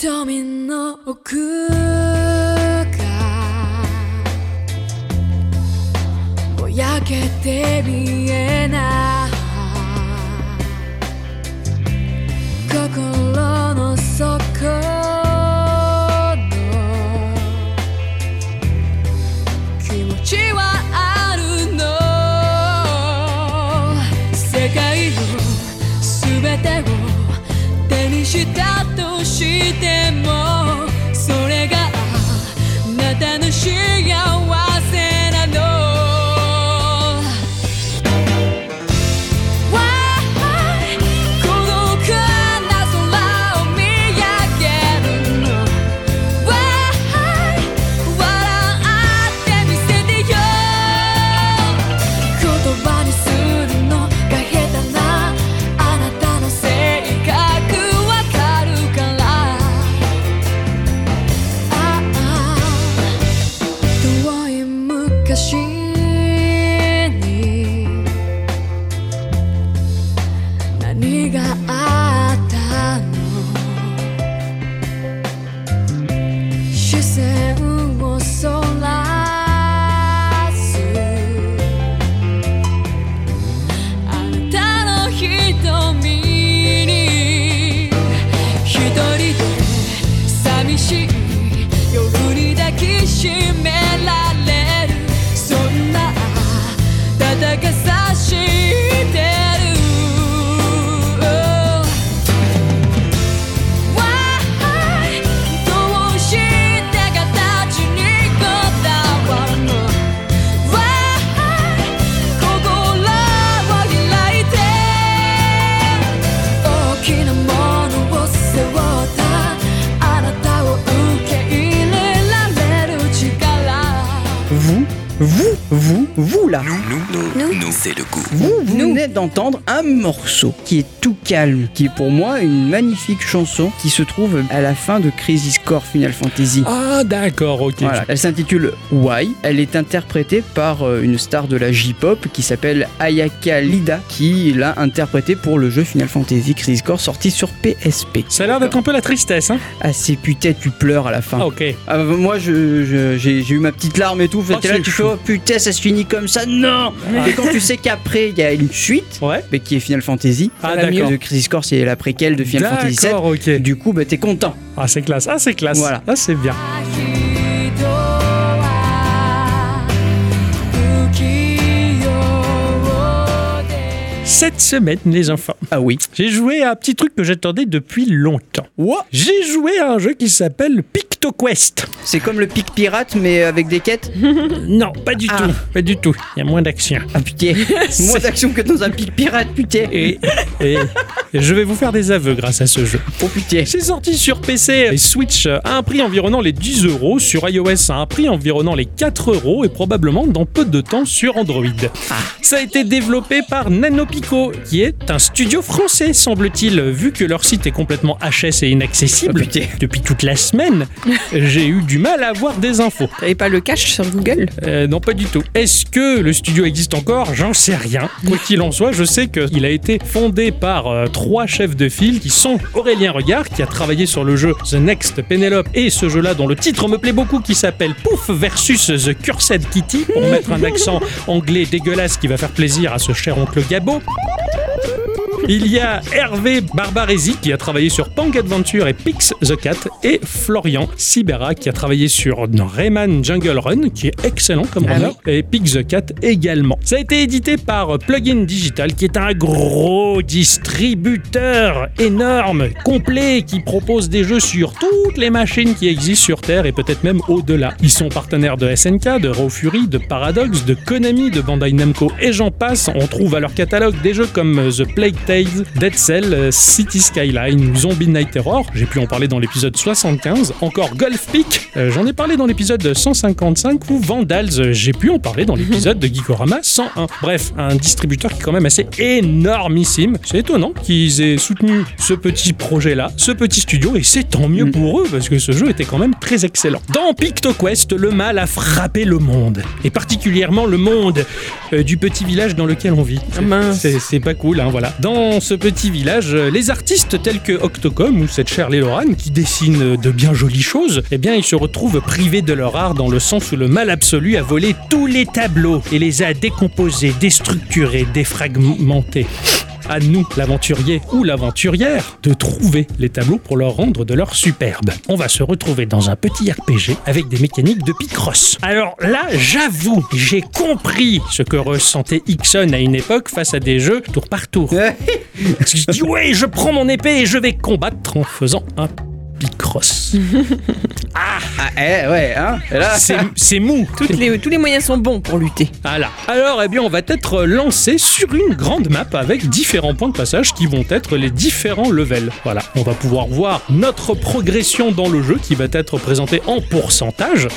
S7: 焼けて見えない。心の底
S3: calme, qui est pour moi une magnifique chanson qui se trouve à la fin de Crisis Core Final Fantasy.
S1: Ah, d'accord, ok.
S3: Voilà. Elle s'intitule Why. Elle est interprétée par euh, une star de la J-pop qui s'appelle Ayaka Lida, qui l'a interprétée pour le jeu Final Fantasy Crisis Core sorti sur PSP.
S1: Ça a l'air d'être un peu la tristesse, hein
S3: Ah, c'est putain, tu pleures à la fin.
S1: Ah, ok.
S3: Ah, bah, moi, je- j'ai eu ma petite larme et tout.
S1: Oh,
S3: là, tu fais, oh putain, ça se finit comme ça. Non Et quand tu sais qu'après, il y a une suite,
S1: Ouais.
S3: mais qui est Final Fantasy.
S1: Ah,
S3: La
S1: d'accord.
S3: de Crisis Core, c'est la préquelle de Final Fantasy VII.
S1: D'accord, ok.
S3: Du coup, bah, t'es content.
S1: Ah, c'est classe. Ah, c'est classe.
S3: Voilà.
S1: Ah, c'est bien. Cette semaine, les enfants,
S3: Ah oui.
S1: j'ai joué à un petit truc que j'attendais depuis longtemps.
S3: What?
S1: J'ai joué à un jeu qui s'appelle PictoQuest.
S3: C'est comme le pic pirate, mais avec des quêtes?
S1: Non, pas du tout. Pas du tout. Il y a moins d'action.
S3: Ah putain. Moins d'action que dans un pic pirate, putain.
S1: Et, et- et je vais vous faire des aveux grâce à ce jeu.
S3: Oh putain.
S1: C'est sorti sur PC et Switch à un prix environnant les 10 euros, sur iOS à un prix environnant les 4 euros et probablement dans peu de temps sur Android. Ça a été développé par NanoPico, qui est un studio français, semble-t-il, vu que leur site est complètement HS et inaccessible.
S3: Oh.
S1: Depuis toute la semaine, j'ai eu du mal à avoir des infos.
S2: T'avais pas le cache sur Google?
S1: Euh, non, pas du tout. Est-ce que le studio existe encore? J'en sais rien. Quoi qu'il en soit, je sais qu'il a été fondé par euh, trois chefs de file qui sont Aurélien Regard, qui a travaillé sur le jeu The Next Penelope et ce jeu-là dont le titre me plaît beaucoup, qui s'appelle Pouf versus The Cursed Kitty, pour mettre un accent anglais dégueulasse qui va faire plaisir à ce cher oncle Gabo. Thank you. Il y a Hervé Barbaresi qui a travaillé sur Pang Adventure et Pix the Cat et Florian Sibera qui a travaillé sur Rayman Jungle Run qui est excellent comme
S3: Ah
S1: runner et Pix the Cat également. Ça a été édité par Plugin Digital qui est un gros distributeur énorme, complet qui propose des jeux sur toutes les machines qui existent sur Terre et peut-être même au-delà. Ils sont partenaires de SNK, de Raw Fury, de Paradox, de Konami, de Bandai Namco et j'en passe. On trouve à leur catalogue des jeux comme The Plague Dead Cell, euh, City Skyline Zombie Night Terror. J'ai pu en parler dans l'épisode 75. Encore Golf Peak, euh, j'en ai parlé dans l'épisode 155 ou Vandals, euh, j'ai pu en parler dans l'épisode de Geekorama 101. Bref, un distributeur qui est quand même assez énormissime. C'est étonnant qu'ils aient soutenu ce petit projet-là, ce petit studio, et c'est tant mieux pour eux parce que ce jeu était quand même très excellent. Dans PictoQuest, le mal a frappé le monde, et particulièrement le monde euh, du petit village dans lequel on vit.
S2: Ah.
S1: C'est- C'est pas cool, hein, voilà. Dans ce petit village, euh, les artistes tels que Octocom ou cette chère Lorane qui dessinent de bien jolies choses, eh bien, ils se retrouvent privés de leur art dans le sens où le mal absolu a volé tous les tableaux et les a décomposés, déstructurés, défragmentés. À nous, l'aventurier ou l'aventurière, de trouver les tableaux pour leur rendre de leur superbe. On va se retrouver dans un petit RPG avec des mécaniques de Picross. Alors là, j'avoue, j'ai compris ce que ressentait Ixon à une époque face à des jeux tour par tour. Je dis, ouais, je prends mon épée et je vais combattre en faisant un Picross.
S3: Ah, eh, ouais, hein.
S1: C'est c'est mou.
S2: Toutes les, tous les moyens sont bons pour lutter.
S1: Voilà. Alors, eh bien, on va être lancé sur une grande map avec différents points de passage qui vont être les différents levels. Voilà. On va pouvoir voir notre progression dans le jeu qui va être présentée en pourcentage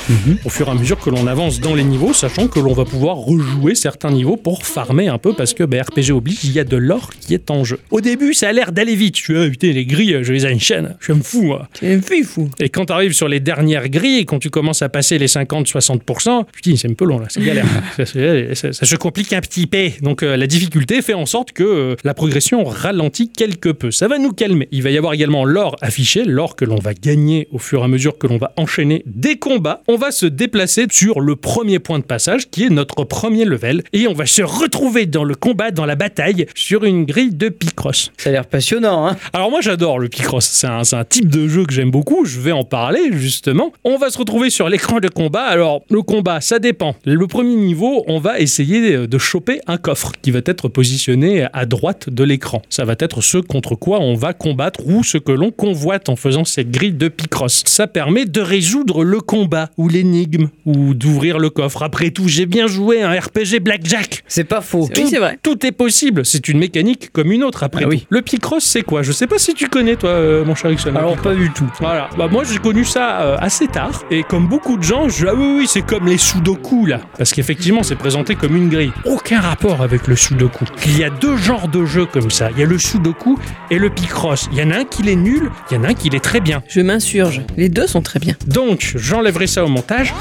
S1: au fur et à mesure que l'on avance dans les niveaux, sachant que l'on va pouvoir rejouer certains niveaux pour farmer un peu parce que bah, RPG oblige, il y a de l'or qui est en jeu. Au début, ça a l'air d'aller vite. Je suis, ah, putain, les grilles, je les enchaîne. Je me fous, moi.
S2: C'est fou.
S1: Et quand tu arrives sur les dernières grilles quand tu commences à passer les 50-60%, putain, c'est un peu long là, c'est galère. ça, c'est- ça- ça se complique un petit peu. Donc euh, la difficulté fait en sorte que euh, la progression ralentit quelque peu. Ça va nous calmer. Il va y avoir également l'or affiché, l'or que l'on va gagner au fur et à mesure que l'on va enchaîner des combats. On va se déplacer sur le premier point de passage qui est notre premier level et on va se retrouver dans le combat, dans la bataille, sur une grille de Picross.
S3: ça a l'air passionnant, hein.
S1: Alors moi j'adore le Picross, c'est un, c'est un type de jeu que j'aime beaucoup, je vais en parler justement. On va se retrouver sur l'écran de combat, alors le combat ça dépend. Le premier niveau, on va essayer de choper un coffre qui va être positionné à droite de l'écran. Ça va être ce contre quoi on va combattre ou ce que l'on convoite en faisant cette grille de Picross. Ça permet de résoudre le combat ou l'énigme ou d'ouvrir le coffre. Après tout, j'ai bien joué un RPG Blackjack.
S3: C'est pas faux.
S2: Oui, c'est vrai.
S1: Tout est possible, c'est une mécanique comme une autre après
S3: Ah
S1: tout.
S3: oui.
S1: Le Picross, c'est quoi? Je sais pas si tu connais, toi, euh, mon cher Ixon.
S3: Alors pas du
S1: du tout. Voilà. Bah, moi, j'ai connu ça euh, assez tard. Et comme beaucoup de gens, je ah oui, oui, c'est comme les sudoku là. Parce qu'effectivement, c'est présenté comme une grille. Aucun rapport avec le sudoku. Il y a deux genres de jeux comme ça. Il y a le sudoku et le picross. Il y en a un qui est nul, il y en a un qui est très bien.
S2: Je m'insurge. Les deux sont très bien.
S1: Donc, j'enlèverai ça au montage.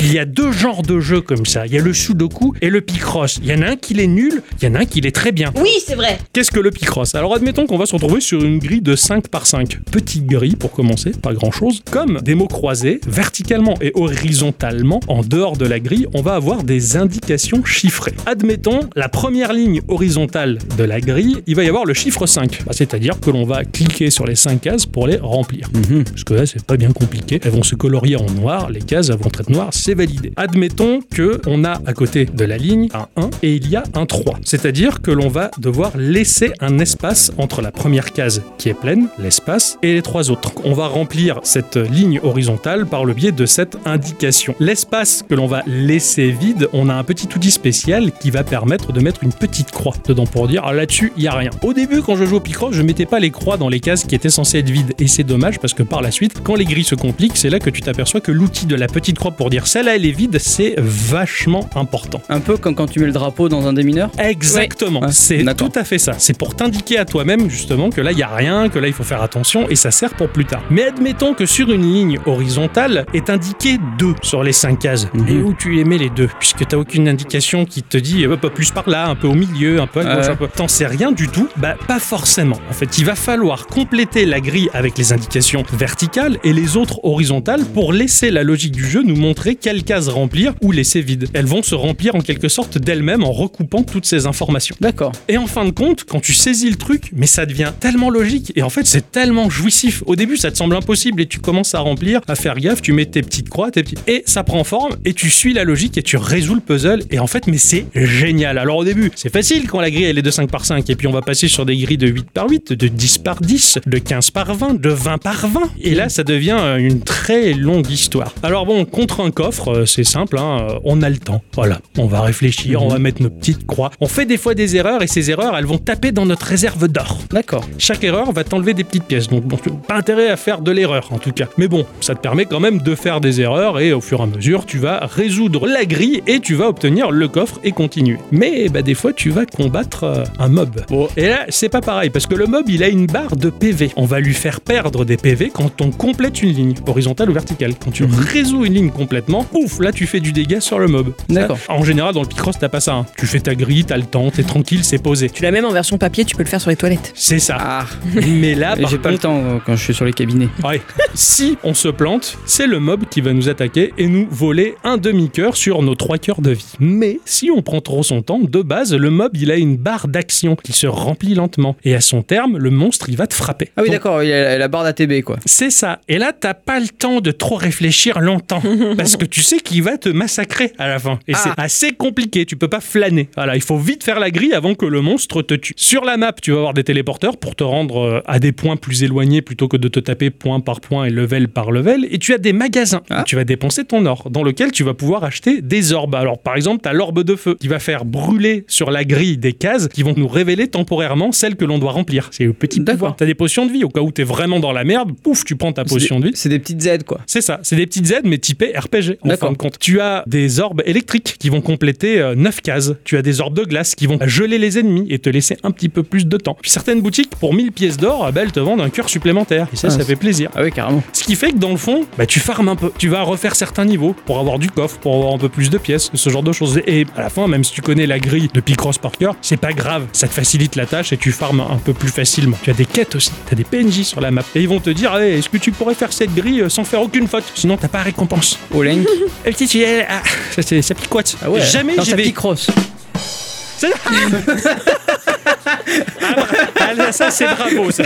S1: Il y a deux genres de jeux comme ça. Il y a le Sudoku et le Picross. Il y en a un qui est nul, il y en a un qui est très bien.
S8: Oui, c'est vrai.
S1: Qu'est-ce que le Picross? Alors admettons qu'on va se retrouver sur une grille de 5 par 5. Petite grille pour commencer, pas grand chose. Comme des mots croisés, verticalement et horizontalement, en dehors de la grille, on va avoir des indications chiffrées. Admettons, la première ligne horizontale de la grille, il va y avoir le chiffre 5. Bah, C'est-à-dire que l'on va cliquer sur les 5 cases pour les remplir. Parce que là, c'est pas bien compliqué. Elles vont se colorier en noir, les cases elles vont être noires, c'est validé. Admettons que on a à côté de la ligne un 1 et il y a un 3. C'est-à-dire que l'on va devoir laisser un espace entre la première case qui est pleine, l'espace, et les trois autres. On va remplir cette ligne horizontale par le biais de cette indication. L'espace que l'on va laisser vide, on a un petit outil spécial qui va permettre de mettre une petite croix dedans pour dire ah, là-dessus, il y a rien. Au début, quand je joue au Picross, je mettais pas les croix dans les cases qui étaient censées être vides. Et c'est dommage parce que par la suite, quand les grilles se compliquent, c'est là que tu t'aperçois que l'outil de la petite croix pour dire celle-là elle est vide, c'est vachement important.
S3: Un peu comme quand tu mets le drapeau dans un démineur.
S1: Exactement,
S3: Ouais.
S1: c'est tout à fait ça. C'est pour t'indiquer à toi-même justement que là il y a rien, que là il faut faire attention et ça sert pour plus tard. Mais admettons que sur une ligne horizontale est indiqué 2 sur les 5 cases.
S3: Mhm.
S1: Et où tu mets les deux Puisque t'as aucune indication qui te dit un peu plus par là, un peu au milieu, un peu à gauche, un peu. T'en sais rien du tout? Bah pas forcément. En fait, il va falloir compléter la grille avec les indications verticales et les autres horizontales pour laisser la logique du jeu nous montrer quelle case remplir ou laisser vide. Elles vont se remplir en quelque sorte d'elles-mêmes en recoupant toutes ces informations.
S3: D'accord.
S1: Et en fin de compte, quand tu saisis le truc, mais ça devient tellement logique et en fait c'est tellement jouissif. Au début, ça te semble impossible et tu commences à remplir, à faire gaffe, tu mets tes petites croix, tes petits... et ça prend forme et tu suis la logique et tu résous le puzzle et en fait, mais c'est génial. Alors au début, c'est facile quand la grille elle est de 5 par 5 et puis on va passer sur des grilles de 8 par 8, de 10 par 10, de 15 par 20, de 20 par 20 et là ça devient euh, une très longue histoire. Alors bon, contre un coffre, euh, c'est simple, hein, euh, on a le temps. Voilà, on va réfléchir, on va mettre nos petites croix. On fait des fois des erreurs et ces erreurs, elles vont taper dans notre réserve d'or.
S3: D'accord.
S1: Chaque erreur va t'enlever des petites pièces, donc bon, pas intérêt à faire de l'erreur en tout cas. Mais bon, ça te permet quand même de faire des erreurs et au fur et à mesure, tu vas résoudre la grille et tu vas obtenir le coffre et continuer. Mais bah, des fois, tu vas combattre euh, un mob. Et là, c'est pas pareil parce que le mob, il a une barre de PV. On va lui faire perdre des PV quand on complète une ligne, horizontale ou verticale. Quand tu résous une ligne complètement, pouf, là, tu fais du dégât sur le mob.
S3: D'accord.
S1: En général, dans le Picross, t'as pas ça. hein. Tu fais ta grille, t'as le temps, t'es tranquille, c'est posé.
S2: Tu l'as même en version papier, tu peux le faire sur les toilettes.
S1: C'est ça.
S3: Ah,
S1: Mais là,
S3: j'ai pas le
S1: contre-
S3: temps euh, quand je suis sur les cabinets.
S1: Ouais. si on se plante, c'est le mob qui va nous attaquer et nous voler un demi-cœur sur nos trois cœurs de vie. Mais si on prend trop son temps, de base, le mob il a une barre d'action qui se remplit lentement. Et à son terme, le monstre il va te frapper.
S3: Ah oui,
S1: Donc,
S3: d'accord, il y a la barre d'ATB quoi.
S1: c'est ça. Et là, t'as pas le temps de trop réfléchir longtemps. parce que tu sais qu'il va te massacrer à la fin. Et
S3: Ah.
S1: c'est assez compliqué. Tu peux pas flâner. Voilà, il faut vite faire la grille avant que le monstre te tue. Sur la map, tu vas avoir des téléporteurs pour te rendre euh, à des points plus éloignés plutôt que de te taper point par point et level par level. Et tu as des magasins
S3: Ah.
S1: où tu vas dépenser ton or, dans lequel tu vas pouvoir acheter des orbes. Alors, par exemple, t'as l'orbe de feu qui va faire brûler sur la grille des cases qui vont nous révéler temporairement celles que l'on doit remplir. C'est le petit pouvoir. T'as des potions de vie au cas où t'es vraiment dans la merde. Pouf, tu prends ta potion
S3: des-
S1: de vie.
S3: C'est des petites aides quoi.
S1: C'est ça, c'est des petites aides mais typées RPG en fin de compte. Tu as des orbes électriques qui vont compléter 9 cases. Tu as des orbes de glace qui vont geler les ennemis et te laisser un petit peu plus de temps. Puis certaines boutiques, pour 1000 pièces d'or, ah bah, elles te vendent un cœur supplémentaire. Et ça,
S3: Ah,
S1: ça
S3: c'est-
S1: fait plaisir.
S3: Ah oui, carrément.
S1: Ce qui fait que dans le fond, bah, tu farmes un peu. Tu vas refaire certains niveaux pour avoir du coffre, pour avoir un peu plus de pièces, ce genre de choses. Et à la fin, même si tu connais la grille de Picross par cœur, c'est pas grave. Ça te facilite la tâche et tu farmes un peu plus facilement. Tu as des quêtes aussi. Tu as des PNJ sur la map. Et ils vont te dire Hey, est-ce que tu pourrais faire cette grille euh, sans faire aucune faute? Sinon, t'as pas récompense.
S3: Olenk.
S1: Le petit, tu es- ah, ça, c'est- ça picote.
S3: Ah ouais.
S1: Jamais j'ai
S3: sa
S1: vu.
S3: Picross.
S1: C'est- Ah, ça, c'est bravo, ça.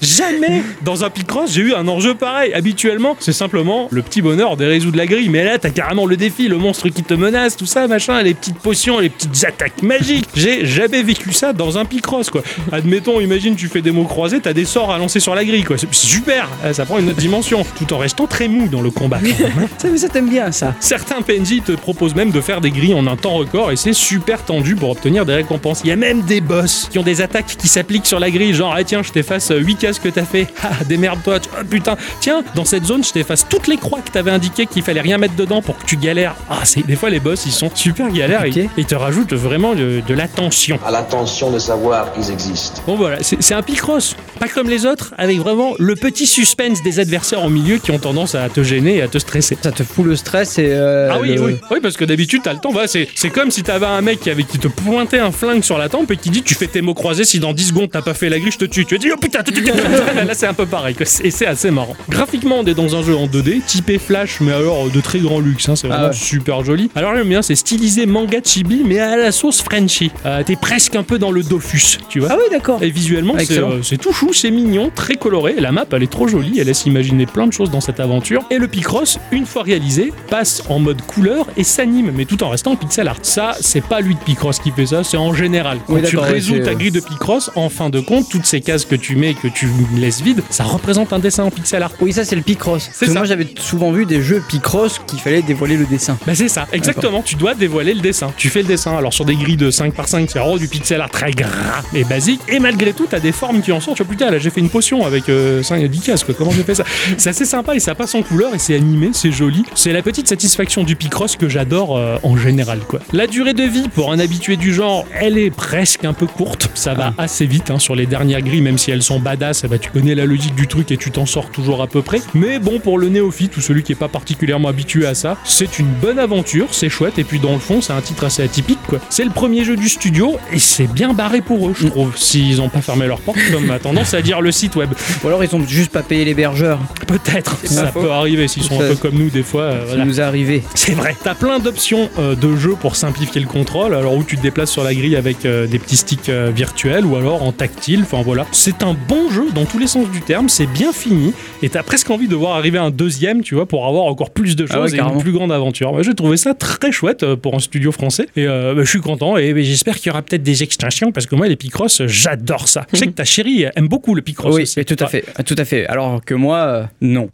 S1: Jamais dans un Picross, j'ai eu un enjeu pareil. Habituellement, c'est simplement le petit bonheur des réseaux de la grille. Mais là, t'as carrément le défi, le monstre qui te menace, tout ça, machin, les petites potions, les petites attaques magiques. J'ai jamais vécu ça dans un Picross, quoi. Admettons, imagine, tu fais des mots croisés, t'as des sorts à lancer sur la grille, quoi. C'est super, ça prend une autre dimension, tout en restant très mou dans le combat. hein.
S3: Ça, mais ça t'aime bien ça.
S1: Certains PNJ te proposent même de faire des grilles en un temps record et c'est super tendu pour obtenir des récompenses. Il y a même des boss qui ont des attaques qui s'appliquent sur la grille, genre, ah tiens, je t'efface 8 cases que t'as fait, ah, démerde-toi, tu- ah, putain, tiens, dans cette zone, je t'efface toutes les croix que t'avais indiqué qu'il fallait rien mettre dedans pour que tu galères. Ah, c'est des fois les boss, ils sont super galères
S3: Ok.
S1: et ils te rajoutent vraiment de, de la tension.
S6: À l'intention de savoir qu'ils existent.
S1: Bon voilà, c'est un Picross, pas comme les autres, avec vraiment le petit suspense des adversaires au milieu qui ont tendance à te gêner et à te stresser.
S3: Ça te fout le stress et. euh,
S1: Ah oui,
S3: le-
S1: oui, oui, parce que d'habitude t'as le temps. C'est c'est comme si t'avais un mec qui, avait, qui te pointait un flingue sur la tempe et qui dit tu fais tes mots croisés si dans 10 secondes t'as pas fait la grille, je te tue. Tu vas dire oh putain, tu- tu- tu- là c'est un peu pareil. Et c'est assez marrant. Graphiquement, on est dans un jeu en 2D, typé flash, mais alors de très grand luxe. hein, c'est vraiment
S3: Ah ouais.
S1: super joli. Alors j'aime bien, c'est stylisé manga chibi, mais à la sauce Frenchy. Euh, T'es presque un peu dans le Dofus, tu vois.
S3: Ah oui, d'accord.
S1: Et visuellement,
S3: Ah,
S1: c'est euh, c'est tout chou, c'est mignon, très coloré. La map, elle est trop jolie, elle laisse imaginer plein de choses dans cette aventure. Et le Picross, une fois réalisé, passe en mode couleur et s'anime, mais tout en restant en pixel art. Ça, c'est pas lui de Picross qui fait ça, c'est en général. Quand
S3: Oui,
S1: tu résous ta grille de Picross, en fin de compte, toutes ces cases que tu mets et que tu laisses vides, ça représente un dessin en pixel art.
S3: Oui, ça c'est le Picross.
S1: Ça.
S3: Moi j'avais souvent vu des jeux Picross qu'il fallait dévoiler le dessin.
S1: Bah c'est ça, exactement. Tu dois dévoiler le dessin. Tu fais le dessin. Alors sur des grilles de 5 par 5, c'est du pixel art très gras et basique. Et malgré tout, t'as des formes qui en sortent. Tu vois, putain, là j'ai fait une potion avec euh, 5 10 cases. Quoi. Comment j'ai fait ça? C'est assez sympa et ça passe en couleur et c'est animé, c'est joli. C'est la petite satisfaction du Picross que j'adore euh, en général. Quoi. La durée de vie pour un habitué du genre, elle est presque un peu courte. Ça va assez vite hein, sur les dernières grilles, même si elles sont badass. ben, tu connais la logique du truc et tu t'en sors toujours à peu près. Mais bon, pour le néophyte ou celui qui est pas particulièrement habitué à ça, c'est une bonne aventure, c'est chouette. Et puis dans le fond, c'est un titre assez atypique. quoi. C'est le premier jeu du studio et c'est bien barré pour eux, je trouve. S'ils ont pas fermé leurs portes, comme a tendance à dire le site web.
S3: Ou alors ils ont juste pas payé l'hébergeur.
S1: Peut-être, ça peut arriver s'ils sont
S3: Ça-
S1: un peu comme nous des fois. euh,
S3: Ça
S1: voilà.
S3: nous est arrivé.
S1: C'est vrai. T'as plein d'options euh, de jeu pour simplifier le contrôle. Alors où tu te déplaces sur la grille avec euh, des petits sticks euh, ou alors en tactile. Enfin voilà. C'est un bon jeu dans tous les sens du terme. C'est bien fini et t'as presque envie de voir arriver un deuxième, tu vois, pour avoir encore plus de
S3: Ah ouais,
S1: choses et une plus grande aventure. Moi, j'ai trouvé ça très chouette euh, pour un studio français et euh, bah, je suis content et bah, j'espère qu'il y aura peut-être des extensions parce que moi les Picross, j'adore ça. Je sais que ta chérie aime beaucoup le Picross
S3: oui,
S1: aussi.
S3: tout à fait, tout à fait. Alors que moi, euh, non.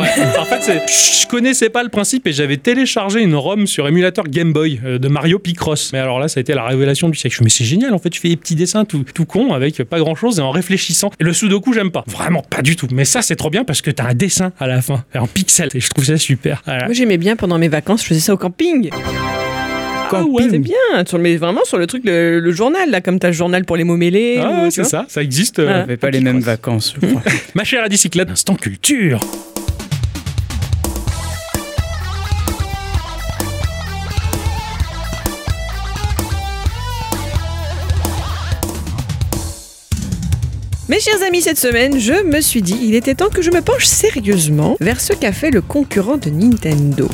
S1: Ouais, en fait, c'est- je connaissais pas le principe et j'avais téléchargé une ROM sur émulateur Game Boy euh, de Mario Picross. Mais alors là, ça a été la révélation du siècle. Je me suis dit, mais c'est génial, en fait, tu fais des petits dessins tout, tout con avec pas grand chose et en réfléchissant. Et le Sudoku, j'aime pas. Vraiment pas du tout. Mais ça, c'est trop bien parce que t'as un dessin à la fin, en pixel. Et je trouve ça super. Voilà.
S2: Moi j'aimais bien pendant mes vacances, je faisais ça au camping.
S1: Ah ouais,
S2: C'est bien, sur, mais vraiment sur le truc, le, le journal, là, comme t'as le journal pour les mots mêlés.
S1: Ah c'est ça, ça existe. euh.
S3: On avait pas les mêmes vacances, je crois.
S1: Ma chère à bicyclette, instant culture.
S2: Mes chers amis, cette semaine, je me suis dit, il était temps que je me penche sérieusement vers ce qu'a fait le concurrent de Nintendo.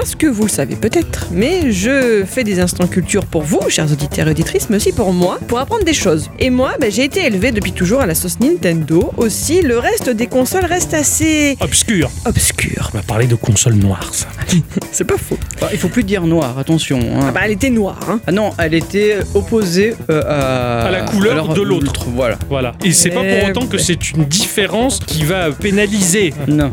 S2: Parce que vous le savez peut-être, mais je fais des instants culture pour vous, chers auditeurs et auditrices, mais aussi pour moi, pour apprendre des choses. Et moi, ben, j'ai été élevé depuis toujours à la sauce Nintendo. Aussi, le reste des consoles reste assez
S1: Obscur.
S2: obscur.
S1: On va parler de console noire, ça.
S2: C'est pas faux.
S3: Bah, il faut plus dire noir, attention. hein.
S2: Ah bah, elle était noire, hein.
S3: Ah non, elle était opposée euh, à...
S1: À la couleur
S3: alors,
S1: de l'autre.
S3: Voilà.
S1: Voilà. Et c'est pas pour autant que c'est une différence qui va pénaliser.
S3: Non.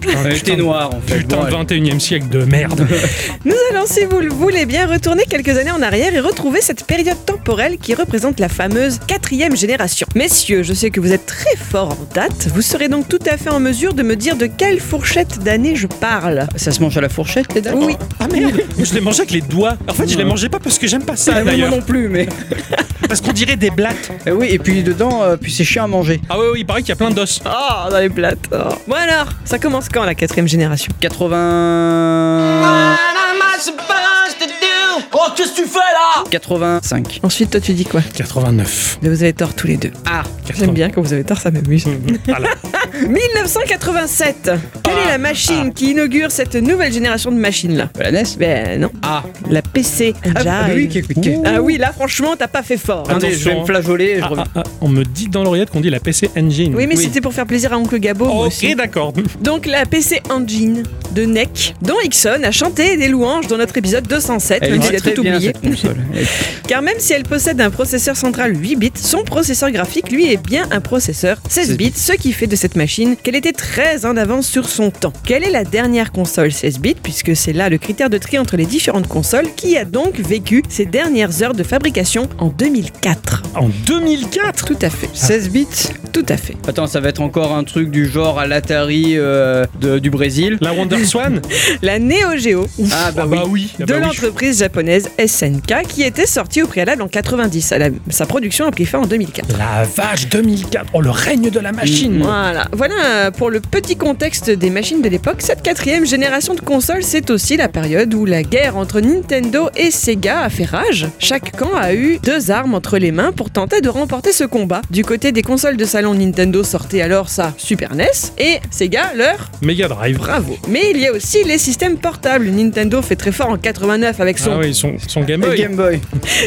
S1: Putain,
S3: Elle était noire en fait.
S1: Putain,
S3: Bon,
S1: de
S3: allez.
S1: 21 e siècle de merde.
S2: Nous allons, si vous le voulez bien, retourner quelques années en arrière et retrouver cette période temporelle qui représente la fameuse quatrième génération. Messieurs, je sais que vous êtes très forts en date, vous serez donc tout à fait en mesure de me dire de quelle fourchette d'années je parle.
S3: Ça se mange à la fourchette, les dates
S2: Oui.
S1: Ah merde Moi, Je les mangeais avec les doigts. En fait, je les mangeais pas parce que j'aime pas ça
S3: Ah, oui, moi
S1: d'ailleurs.
S3: non plus, mais.
S1: Parce qu'on dirait des blattes.
S3: Eh oui, et puis dedans, euh, puis c'est chiant à manger.
S1: Ah ouais, ouais, il paraît qu'il y a plein d'os.
S2: Oh, dans les plates. oh. Bon alors, ça commence quand la quatrième génération?
S3: 80. What am I supposed to do?
S4: Oh, qu'est-ce que tu fais là
S3: 85.
S2: Ensuite, toi tu dis quoi
S1: 89.
S2: Mais Vous avez tort tous les deux.
S3: Ah
S2: J'aime bien quand vous avez tort, ça m'amuse.
S1: Voilà.
S2: 1987 Quelle est la machine qui inaugure cette nouvelle génération de machines là
S3: La NES
S2: Ben non,
S3: Ah
S2: la PC Engine.
S3: Ah, bah oui, qui- qui-
S2: Ah oui, là franchement, t'as pas fait fort. hein.
S3: Attendez, je vais
S1: Attention.
S3: me flageoler. je
S1: Ah,
S3: reviens.
S1: ah, ah, on me dit dans l'oreillette qu'on dit la PC Engine.
S2: Oui, mais
S3: Oui.
S2: c'était pour faire plaisir à Oncle Gabo, moi aussi.
S1: Ok, d'accord.
S2: Donc la PC Engine de NEC, dont Ixon a chanté des louanges dans notre épisode 207,
S3: Elle
S2: même
S3: est très
S2: tout oublié. Car même si elle possède un processeur central 8 bits, son processeur graphique, lui, est bien un processeur 16 bits, ce qui fait de cette machine qu'elle était très en avance sur son temps. Quelle est la dernière console 16 bits, puisque c'est là le critère de tri entre les différentes consoles, qui a donc vécu ses dernières heures de fabrication en 2004
S1: En 2004
S2: Tout à fait.
S3: 16 bits
S2: Tout à fait.
S3: Attends, ça va être encore un truc du genre à l'Atari euh, de- du Brésil?
S1: La Wonder Swan?
S2: La Neo Geo
S3: Ah bah
S1: Ah
S3: oui.
S1: bah oui. Ah
S2: de
S1: bah oui.
S2: l'entreprise japonaise SNK qui était sortie au préalable en 90. Elle a- sa production a pris fin en 2004.
S1: La vache 2004 Oh le règne de la machine
S2: Voilà, voilà euh, pour le petit contexte des machines de l'époque. Cette quatrième génération de consoles, c'est aussi la période où la guerre entre Nintendo et Sega a fait rage. Chaque camp a eu deux armes entre les mains pour tenter de remporter ce combat. Du côté des consoles de salon, Nintendo sortait alors sa Super NES et Sega leur
S1: Mega Drive.
S2: bravo. Mais il y a aussi les systèmes portables. Nintendo fait très fort en 89 avec son
S1: Ah oui, son, son Game
S3: Le
S1: Boy.
S3: Game Boy.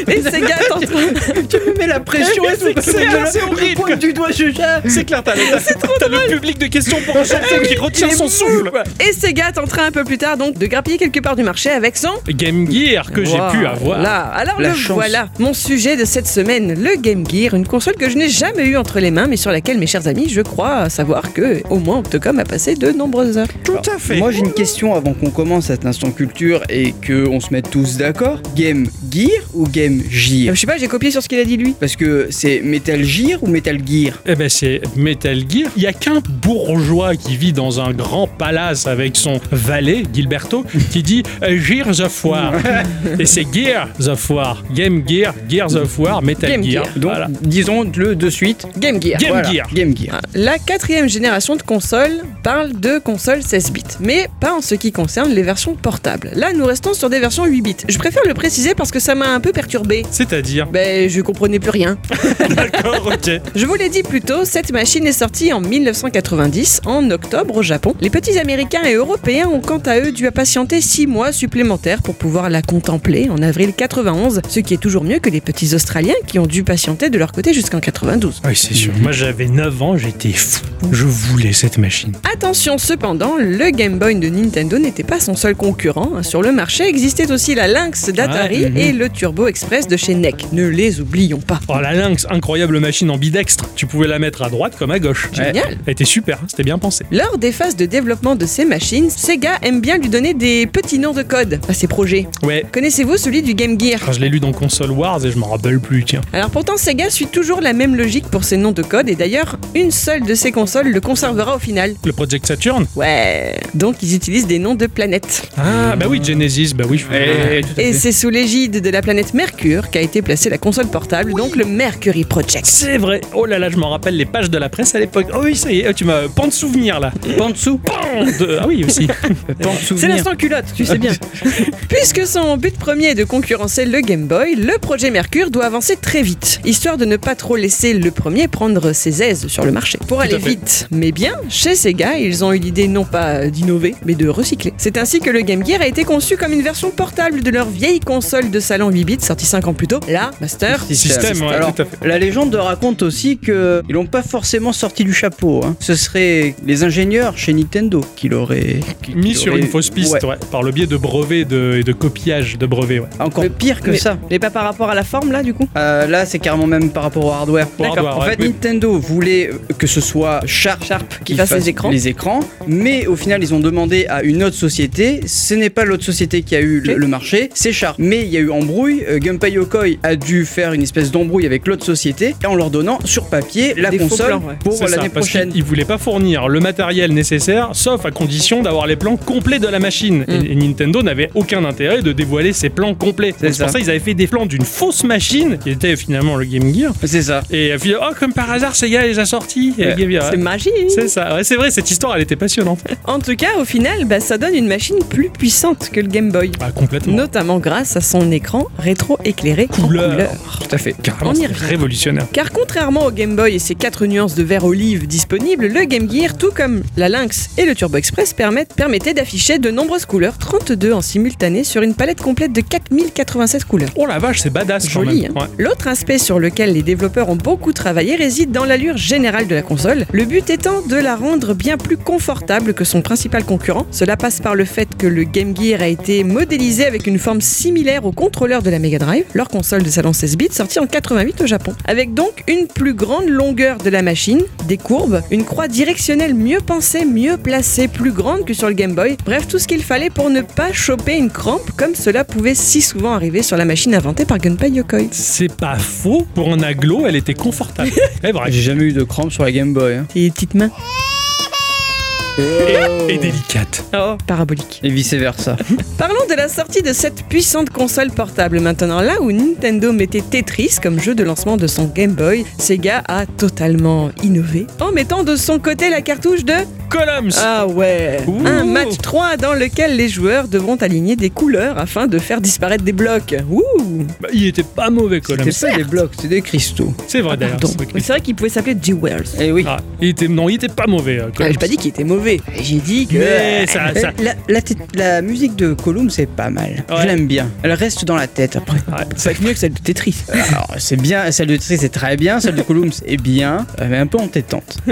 S2: et Sega est en train-
S3: tu me mets la pression et tout.
S1: C'est c'est horrible.
S3: pointe du doigt, je.
S1: C'est clair, t'as, le public de questions pour un champion qui retient son souffle.
S2: Et Sega tentera un peu plus tard donc de grappiller quelque part du marché avec son
S1: Game Gear que j'ai pu avoir.
S2: Là, alors le voilà, mon sujet de cette semaine, le Game Gear, une console que je n'ai jamais eu entre les mains, mais sur laquelle, mes chers amis, je crois savoir que au moins Octocom a passé de nombreuses heures.
S1: Tout à fait.
S3: Moi j'ai une question avant qu'on commence cet instant culture et que on se mette tous d'accord. Game Gear ou Game
S2: Euh,
S3: Gear
S2: Je sais pas, j'ai copié sur ce qu'il a dit lui.
S3: Parce que c'est Metal Gear ou Metal Gear?
S1: Eh ben c'est Metal Gear. Il y a qu'un bourgeois qui vit dans un grand palace avec son valet Gilberto qui dit euh, Gears of War. Et c'est Gears of War. Game Gear, Gears of War, Metal
S2: Game
S1: Gear.
S2: Gear.
S3: Donc
S1: Voilà.
S3: disons-le de suite.
S2: Game Gear.
S1: Game
S3: Voilà,
S1: Gear.
S3: Game Gear.
S2: Voilà. La quatrième génération de consoles parle de consoles 16 bits, mais pas en ce qui concerne les versions portables. Là, nous restons sur des versions 8 bits. Je préfère le préciser parce que ça m'a un peu perturbé.
S1: C'est-à-dire.
S2: Ben, je comprenais plus rien.
S1: D'accord, ok.
S2: Je vous l'ai dit plus tôt, cette machine est sortie en 1990, en octobre au Japon. Les petits Américains et Européens ont quant à eux dû patienter 6 mois supplémentaires pour pouvoir la contempler en avril 91, ce qui est toujours mieux que les petits Australiens qui ont dû patienter de leur côté jusqu'en 92.
S1: Oui, c'est sûr. Moi j'avais 9 ans, j'étais fou. Je voulais cette machine.
S2: Attention cependant, le Game Boy de Nintendo n'était pas son seul concurrent. Sur le marché existait aussi la Lynx d'Atari
S1: Ah, mhm.
S2: et le Turbo Express de chez NEC. Ne les oublions pas.
S1: Oh la Lynx, incroyable machine ambidextre. Tu pouvais la mettre à droite comme à gauche.
S2: Génial.
S1: Elle était super, hein, c'était bien pensé.
S2: Lors des phases de développement de ces machines, Sega aime bien lui donner des petits noms de code à ses projets.
S1: Ouais.
S2: Connaissez-vous celui du Game Gear?
S1: Quand je l'ai lu dans Console Wars et je m'en rappelle plus, tiens.
S2: Alors pourtant Sega suit toujours la même logique pour ses noms de code et d'ailleurs une seule de ses consoles le conservera au final.
S1: Le Project Saturn?
S2: Ouais. Donc ils utilisent des noms de planètes.
S1: Ah, bah oui, Genesis, bah oui.
S3: Eh, tout à
S2: Et c'est sous l'égide de la planète Mercure qu'a été placée la console portable, donc le Mercury Project.
S1: C'est vrai. Oh là là, je m'en rappelle les pages de la presse à l'époque. Oh oui, ça y est, oh, tu m'as pan de souvenirs là. Pan de- Ah oui aussi.
S3: En
S2: C'est
S3: souvenir.
S2: l'instant culotte, tu sais bien. Puisque son but premier est de concurrencer le Game Boy, le projet Mercure doit avancer très vite, histoire de ne pas trop laisser le premier prendre ses aises sur le marché. Pour aller vite, mais bien, chez Sega, ils ont eu l'idée non pas d'innover, mais de recycler. C'est ainsi que le Game Gear a été conçu comme une version portable de leur vieille console de salon 8 bits sortie 5 ans plus tôt, la Master
S1: Système, ouais,
S3: Alors,
S1: tout à fait.
S3: la légende raconte aussi que ils l'ont pas forcément sorti du chapeau. hein. Ce serait les ingénieurs chez Nintendo qui l'auraient qui-
S1: Mis
S3: qui
S1: sur une fausse piste,
S3: Ouais.
S1: ouais, par le biais de brevets de- et de copiage de brevets. Ouais.
S3: Encore
S2: Mais-
S3: pire que
S2: mais-
S3: ça.
S2: Mais pas par rapport à la forme là du coup?
S3: Euh, là, c'est carrément même par rapport au hardware.
S1: Hardware,
S3: En
S1: ouais.
S3: fait. Nintendo voulait que ce soit Sharp,
S2: qui fasse les écrans.
S3: les écrans, mais au final, ils ont demandé à une autre société. Ce n'est pas l'autre société qui a eu le, marché, Sharp. Mais il y a eu embrouille. euh, Gunpei Yokoi a dû faire une espèce d'embrouille avec l'autre société en leur donnant sur papier la
S2: Des
S3: console
S2: plans, ouais.
S3: pour l'année prochaine.
S1: Ils voulaient pas fournir le matériel nécessaire, sauf à condition d'avoir les plans complets de la machine.
S2: Mm.
S1: Et, et Nintendo n'avait aucun intérêt de dévoiler ses plans complets.
S3: C'est
S1: pour
S3: ça.
S1: qu'ils avaient fait des plans d'une fausse machine, qui était finalement le Game Gear.
S3: C'est ça.
S1: Et puis, oh, comme par hasard, Sega les a sortis.
S3: Ouais.
S2: C'est magique
S1: C'est ça, ouais, c'est vrai, cette histoire elle était passionnante.
S2: En tout cas, au final, bah, ça donne une machine plus puissante que le Game Boy.
S1: Ah, complètement.
S2: Notamment grâce à son écran rétro-éclairé en
S1: Couleur.
S3: À fait.
S1: Carrément,
S2: On y
S1: c'est
S2: revient.
S1: révolutionnaire.
S2: Car contrairement au Game Boy et ses quatre nuances de vert olive disponibles, le Game Gear, tout comme la Lynx et le Turbo Express, permettent, permettait d'afficher de nombreuses couleurs, 32 en simultané, sur une palette complète de 4087 couleurs.
S1: Oh la vache, c'est badass quand
S2: Joli.
S1: même.
S2: hein. L'autre aspect sur lequel les développeurs ont beaucoup travaillé réside dans dans l'allure générale de la console, le but étant de la rendre bien plus confortable que son principal concurrent. Cela passe par le fait que le Game Gear a été modélisé avec une forme similaire au contrôleur de la Mega Drive, leur console de salon 16 bits sortie en 88 au Japon. Avec donc une plus grande longueur de la machine, des courbes, une croix directionnelle mieux pensée, mieux placée, plus grande que sur le Game Boy. Bref, tout ce qu'il fallait pour ne pas choper une crampe comme cela pouvait si souvent arriver sur la machine inventée par Gunpei Yokoi.
S1: C'est pas faux, pour un aglo, elle était confortable. Eh, bref.
S3: J'ai jamais eu de crampes sur la Game Boy. hein.
S2: Et petites mains.
S1: Et délicate.
S2: Oh, parabolique.
S3: Et vice versa.
S2: Parlons de la sortie de cette puissante console portable maintenant. Là où Nintendo mettait Tetris comme jeu de lancement de son Game Boy, Sega a totalement innové en mettant de son côté la cartouche de
S1: Columns
S2: Ah ouais
S1: Ouh.
S2: Un match 3 dans lequel les joueurs devront aligner des couleurs afin de faire disparaître des blocs. Ouh
S1: Bah, il était pas mauvais, Columns.
S3: C'était pas des blocs, c'était des cristaux.
S1: C'est vrai d'ailleurs.
S2: Pardon.
S1: c'est vrai
S2: qu'il pouvait s'appeler Jewels.
S3: Eh oui.
S1: Ah, il était, non, il était pas mauvais. euh,
S2: Ah,
S1: Columns.
S2: J'ai pas dit qu'il était mauvais. J'ai dit que.
S1: Mais ça, ça-
S3: La, la tête- la musique de Column, c'est pas mal.
S1: Ouais.
S3: Je l'aime bien. Elle reste dans la tête après.
S1: Ouais.
S2: Ça va être mieux que celle de Tetris.
S3: Alors, c'est bien, celle de Tetris c'est très bien, celle de Column c'est bien, euh, mais un peu entêtante.